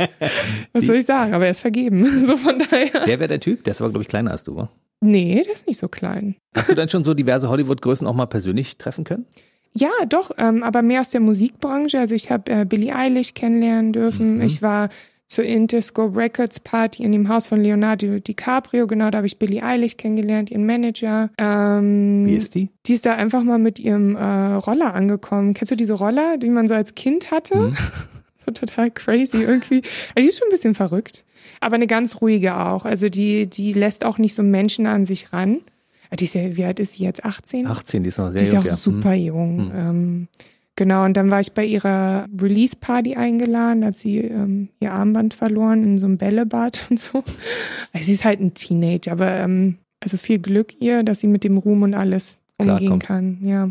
(laughs) Was soll ich sagen? Aber er ist vergeben. (laughs) So von daher. Der wäre der Typ, der ist aber, glaube ich, kleiner als du, wa? Nee, der ist nicht so klein. Hast du dann schon so diverse Hollywood-Größen auch mal persönlich treffen können? Ja, doch, ähm, aber mehr aus der Musikbranche. Also ich habe äh, Billie Eilish kennenlernen dürfen. Mhm. Ich war zur Interscope Records Party in dem Haus von Leonardo DiCaprio. Genau, da habe ich Billie Eilish kennengelernt, ihren Manager. Ähm, Wie ist die? Die ist da einfach mal mit ihrem äh, Roller angekommen. Kennst du diese Roller, die man so als Kind hatte? Mhm. (laughs) So total crazy irgendwie. Also die ist schon ein bisschen verrückt. Aber eine ganz ruhige auch. Also die, die lässt auch nicht so Menschen an sich ran. Die ist ja, wie alt ist sie jetzt? 18? 18, die ist noch sehr Die ist ja jung. auch super jung. Ähm, genau, und dann war ich bei ihrer Release-Party eingeladen, da hat sie ähm, ihr Armband verloren in so einem Bällebad (laughs) und so. Also sie ist halt ein Teenager, aber ähm, also viel Glück ihr, dass sie mit dem Ruhm und alles umgehen Klarkommt. kann. Ja.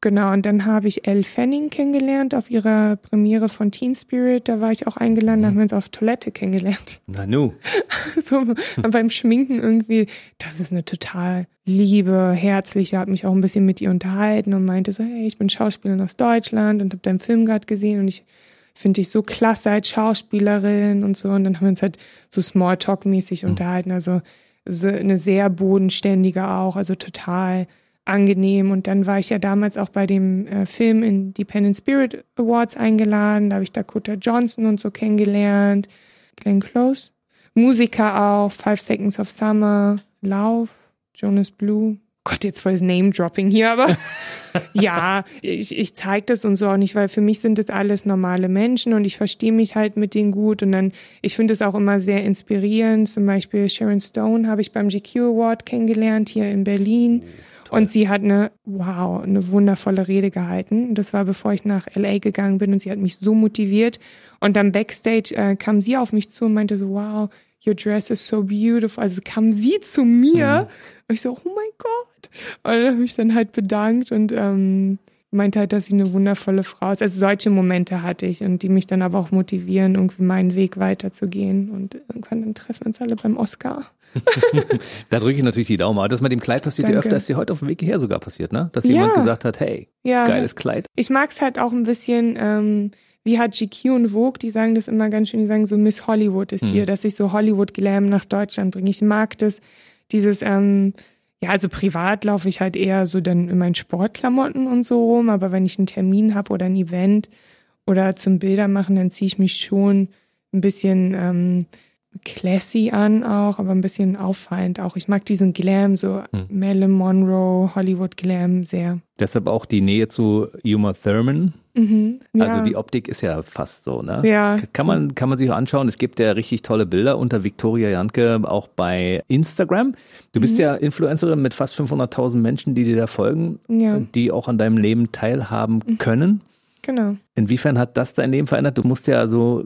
Genau, und dann habe ich Elle Fanning kennengelernt auf ihrer Premiere von Teen Spirit. Da war ich auch eingeladen, da haben wir uns auf Toilette kennengelernt. (laughs) Na nu. so beim Schminken irgendwie, das ist eine total liebe, herzliche, habe mich auch ein bisschen mit ihr unterhalten und meinte so, hey, ich bin Schauspielerin aus Deutschland und habe deinen Film gerade gesehen und ich finde dich so klasse als Schauspielerin und so und dann haben wir uns halt so Smalltalk-mäßig unterhalten, also so eine sehr bodenständige auch, also total angenehm. Und dann war ich ja damals auch bei dem äh, Film Independent Spirit Awards eingeladen, da habe ich Dakota Johnson und so kennengelernt, Glenn Close, Musiker auch, Five Seconds of Summer, Lauf, Jonas Blue. Gott, jetzt voll das Name-Dropping hier, aber (laughs) ja, ich, ich zeige das und so auch nicht, weil für mich sind das alles normale Menschen und ich verstehe mich halt mit denen gut. Und dann, ich finde es auch immer sehr inspirierend. Zum Beispiel Sharon Stone habe ich beim GQ Award kennengelernt hier in Berlin. Und sie hat eine, wow, eine wundervolle Rede gehalten. Das war bevor ich nach LA gegangen bin und sie hat mich so motiviert. Und dann backstage äh, kam sie auf mich zu und meinte so, wow, your dress is so beautiful. Also kam sie zu mir. Und ich so, oh mein Gott. Und dann habe ich dann halt bedankt und ähm, meinte halt, dass sie eine wundervolle Frau ist. Also solche Momente hatte ich und die mich dann aber auch motivieren, irgendwie meinen Weg weiterzugehen. Und irgendwann dann treffen wir uns alle beim Oscar. (laughs) Da drücke ich natürlich die Daumen. Aber das mit dem Kleid passiert ja Danke. öfter, ist dir heute auf dem Weg hierher sogar passiert, ne? Dass jemand Ja. gesagt hat, hey, Ja. geiles Kleid. Ich mag es halt auch ein bisschen, ähm, wie hat GQ und Vogue, die sagen das immer ganz schön, die sagen so Miss Hollywood ist hier, dass ich so Hollywood-Glam nach Deutschland bringe. Ich mag das, dieses, ähm, ja, also privat laufe ich halt eher so dann in meinen Sportklamotten und so rum, aber wenn ich einen Termin habe oder ein Event oder zum Bilder machen, dann ziehe ich mich schon ein bisschen ähm, classy an auch, aber ein bisschen auffallend auch. Ich mag diesen Glam, so Marilyn Monroe, Hollywood Glam sehr. Deshalb auch die Nähe zu Uma Thurman. Mhm. Also Ja. die Optik ist ja fast so, ne? Ja. Kann man, kann man sich auch anschauen. Es gibt ja richtig tolle Bilder unter Victoria Janke, auch bei Instagram. Du Mhm. bist ja Influencerin mit fast 500.000 Menschen, die dir da folgen, Ja. Mhm. die auch an deinem Leben teilhaben können. Genau. Inwiefern hat das dein Leben verändert? Du musst ja so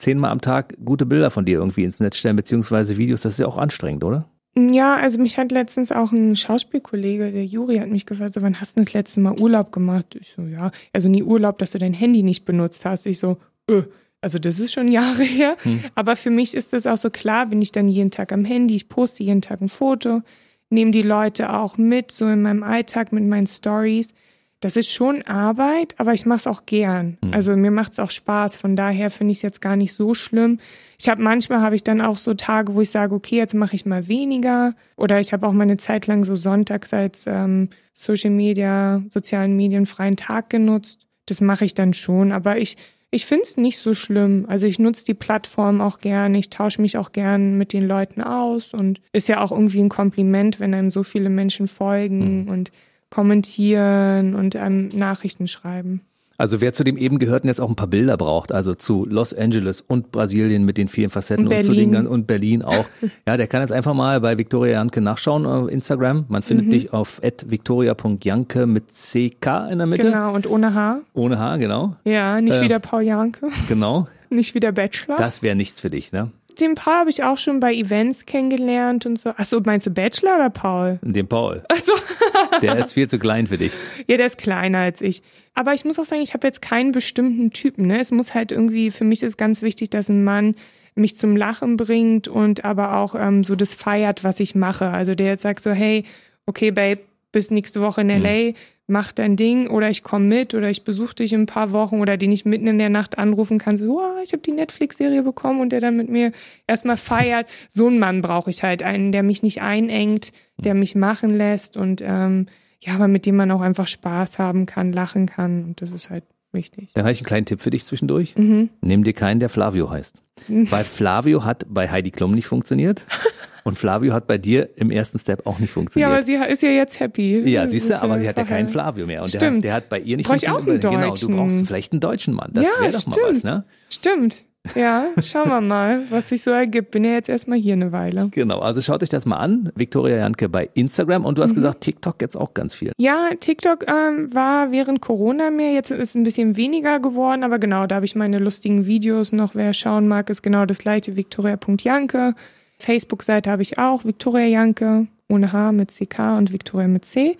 zehnmal am Tag gute Bilder von dir irgendwie ins Netz stellen, beziehungsweise Videos. Das ist ja auch anstrengend, oder? Ja, also mich hat letztens auch ein Schauspielkollege, der Juri, hat mich gefragt, so, wann hast du das letzte Mal Urlaub gemacht? Ich so, ja, also nie Urlaub, dass du dein Handy nicht benutzt hast. Ich so, öh, also das ist schon (laughs) Jahre her. Aber für mich ist das auch so klar, bin ich dann jeden Tag am Handy, ich poste jeden Tag ein Foto, nehme die Leute auch mit, so in meinem Alltag mit meinen Stories. Das ist schon Arbeit, aber ich mache es auch gern. Also mir macht es auch Spaß. Von daher finde ich es jetzt gar nicht so schlimm. Ich habe manchmal habe ich dann auch so Tage, wo ich sage, okay, jetzt mache ich mal weniger. Oder ich habe auch mal eine Zeit lang so sonntags als ähm, Social Media, sozialen Medien freien Tag genutzt. Das mache ich dann schon. Aber ich ich finde es nicht so schlimm. Also ich nutze die Plattform auch gern. Ich tausche mich auch gern mit den Leuten aus und ist ja auch irgendwie ein Kompliment, wenn einem so viele Menschen folgen und kommentieren und einem Nachrichten schreiben. Also wer zu dem eben gehörten jetzt auch ein paar Bilder braucht, also zu Los Angeles und Brasilien mit den vielen Facetten Und und, zu den und Berlin auch. (laughs) ja, der kann jetzt einfach mal bei Victoria Janke nachschauen auf Instagram. Man findet Mhm. dich auf victoria.janke mit CK in der Mitte. Genau, und ohne Haar. Ohne H, genau. Ja, nicht Äh. wie der Paul Janke, Genau. (laughs) nicht wie der Bachelor. Das wäre nichts für dich, ne? Den Paul habe ich auch schon bei Events kennengelernt und so. Achso, meinst du Bachelor oder Paul? Den Paul. (laughs) Der ist viel zu klein für dich. Ja, der ist kleiner als ich. Aber ich muss auch sagen, ich habe jetzt keinen bestimmten Typen. Ne? Es muss halt irgendwie, für mich ist ganz wichtig, dass ein Mann mich zum Lachen bringt und aber auch ähm, so das feiert, was ich mache. Also der jetzt sagt so, hey, okay, Babe, bis nächste Woche in Mhm. LA, mach dein Ding oder ich komme mit oder ich besuche dich in ein paar Wochen oder den ich mitten in der Nacht anrufen kann, so, wow, ich habe die Netflix-Serie bekommen und der dann mit mir erstmal feiert. (laughs) So einen Mann brauche ich halt, einen, der mich nicht einengt, der mich machen lässt und ähm, ja, aber mit dem man auch einfach Spaß haben kann, lachen kann und das ist halt wichtig. Dann habe ich einen kleinen Tipp für dich zwischendurch. Mhm. Nimm dir keinen, der Flavio heißt. Weil Flavio hat bei Heidi Klum nicht funktioniert (laughs) und Flavio hat bei dir im ersten Step auch nicht Ja, funktioniert. aber sie ist ja jetzt happy. Ja, siehst du, aber sie hat ja keinen. Flavio mehr. Und der, Stimmt. hat- der hat bei ihr nicht Brauch ich auch funktioniert. einen Genau, du Deutschen. brauchst vielleicht einen deutschen Mann. Das ja, wäre doch stimmt. mal was, ne? Stimmt. Ja, (laughs) schauen wir mal, was sich so ergibt. Bin ja jetzt erstmal hier eine Weile. Genau, also schaut euch das mal an. Viktoria Janke bei Instagram und du Mhm. hast gesagt, TikTok jetzt auch ganz viel. Ja, TikTok ähm, war während Corona mehr. Jetzt ist es ein bisschen weniger geworden, aber genau, da habe ich meine lustigen Videos noch. Wer schauen mag, ist genau das gleiche, victoria.janke. Facebook-Seite habe ich auch, Victoria Janke, ohne H mit CK und Victoria mit C.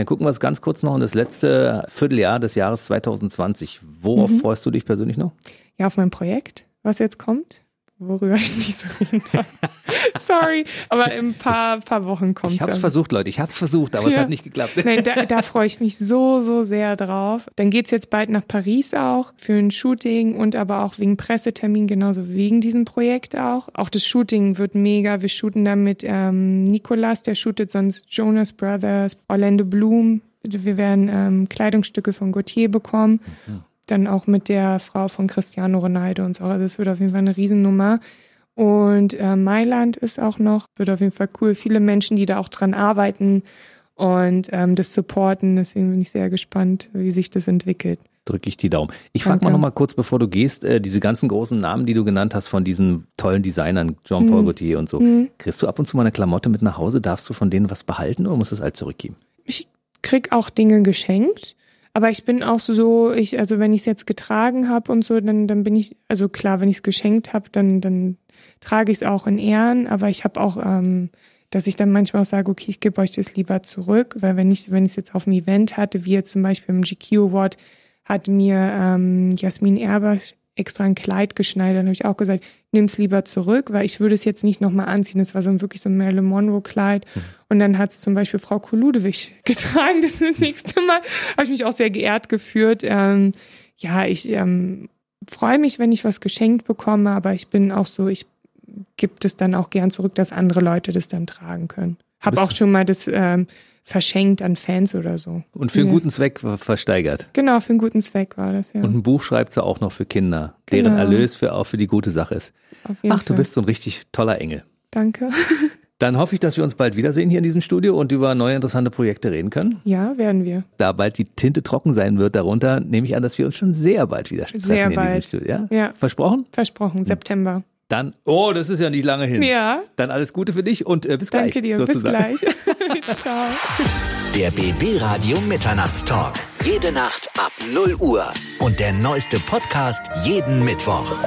Dann gucken wir uns ganz kurz noch in das letzte Vierteljahr des Jahres 2020. Worauf Mhm. freust du dich persönlich noch? Ja, auf mein Projekt, was jetzt kommt, worüber ich nicht so reden darf. (laughs) Sorry, aber in ein paar, paar Wochen kommt Ich habe es es. versucht, Leute. Ich habe es versucht, aber es Ja. hat nicht geklappt. Nein, da, da (laughs) freue ich mich so, so sehr drauf. Dann geht's jetzt bald nach Paris auch für ein Shooting und aber auch wegen Pressetermin, genauso wegen diesem Projekt auch. Auch das Shooting wird mega. Wir shooten da mit ähm, Nicolas, der shootet sonst Jonas Brothers, Orlando Bloom. Wir werden ähm, Kleidungsstücke von Gautier bekommen. Dann auch mit der Frau von Cristiano Ronaldo und so. Also das wird auf jeden Fall eine Riesennummer. Und äh, Mailand ist auch noch, wird auf jeden Fall cool. Viele Menschen, die da auch dran arbeiten und ähm, das supporten. Deswegen bin ich sehr gespannt, wie sich das entwickelt. Drücke ich die Daumen. Ich frage mal Danke. noch mal kurz, bevor du gehst, äh, diese ganzen großen Namen, die du genannt hast von diesen tollen Designern, Jean-Paul Mhm. Gaultier und so. Mhm. Kriegst du ab und zu mal eine Klamotte mit nach Hause? Darfst du von denen was behalten oder musst du es halt zurückgeben? Ich krieg auch Dinge geschenkt. Aber ich bin auch so, ich, also wenn ich es jetzt getragen habe und so, dann, dann bin ich, also klar, wenn ich es geschenkt habe, dann, dann trage ich es auch in Ehren. Aber ich habe auch, ähm, dass ich dann manchmal auch sage, okay, ich gebe euch das lieber zurück, weil wenn ich, wenn ich es jetzt auf dem Event hatte, wie jetzt zum Beispiel im GQ Award, hat mir ähm, Jasmin Erber extra ein Kleid geschneidert. Dann habe ich auch gesagt, nimm's lieber zurück, weil ich würde es jetzt nicht nochmal anziehen. Das war so ein wirklich so ein Marilyn Monroe Kleid. Und dann hat es zum Beispiel Frau Koludewig (laughs) getragen. Das (laughs) nächste Mal habe ich mich auch sehr geehrt geführt. Ähm, ja, ich ähm, freue mich, wenn ich was geschenkt bekomme, aber ich bin auch so, ich gebe das dann auch gern zurück, dass andere Leute das dann tragen können. Habe auch schon mal das ähm, verschenkt an Fans oder so. Und für einen Ja. guten Zweck ver- versteigert. Genau, für einen guten Zweck war das, ja. Und ein Buch schreibt sie auch noch für Kinder, deren Genau. Erlös für, auch für die gute Sache ist. Auf jeden Ach, du bist so ein richtig toller Engel. Danke. (laughs) Dann hoffe ich, dass wir uns bald wiedersehen hier in diesem Studio und über neue interessante Projekte reden können. Ja, werden wir. Da bald die Tinte trocken sein wird darunter, nehme ich an, dass wir uns schon sehr bald wieder treffen Sehr in bald. diesem Studio. Ja? Ja. Versprochen? Versprochen, September. Dann, oh, das ist ja nicht lange hin. Ja, Dann alles Gute für dich und äh, bis gleich. danke dir. sozusagen. Bis gleich. (laughs) (laughs) Ciao. Der BB Radio Mitternachtstalk. Jede Nacht ab 0 Uhr. Und der neueste Podcast jeden Mittwoch.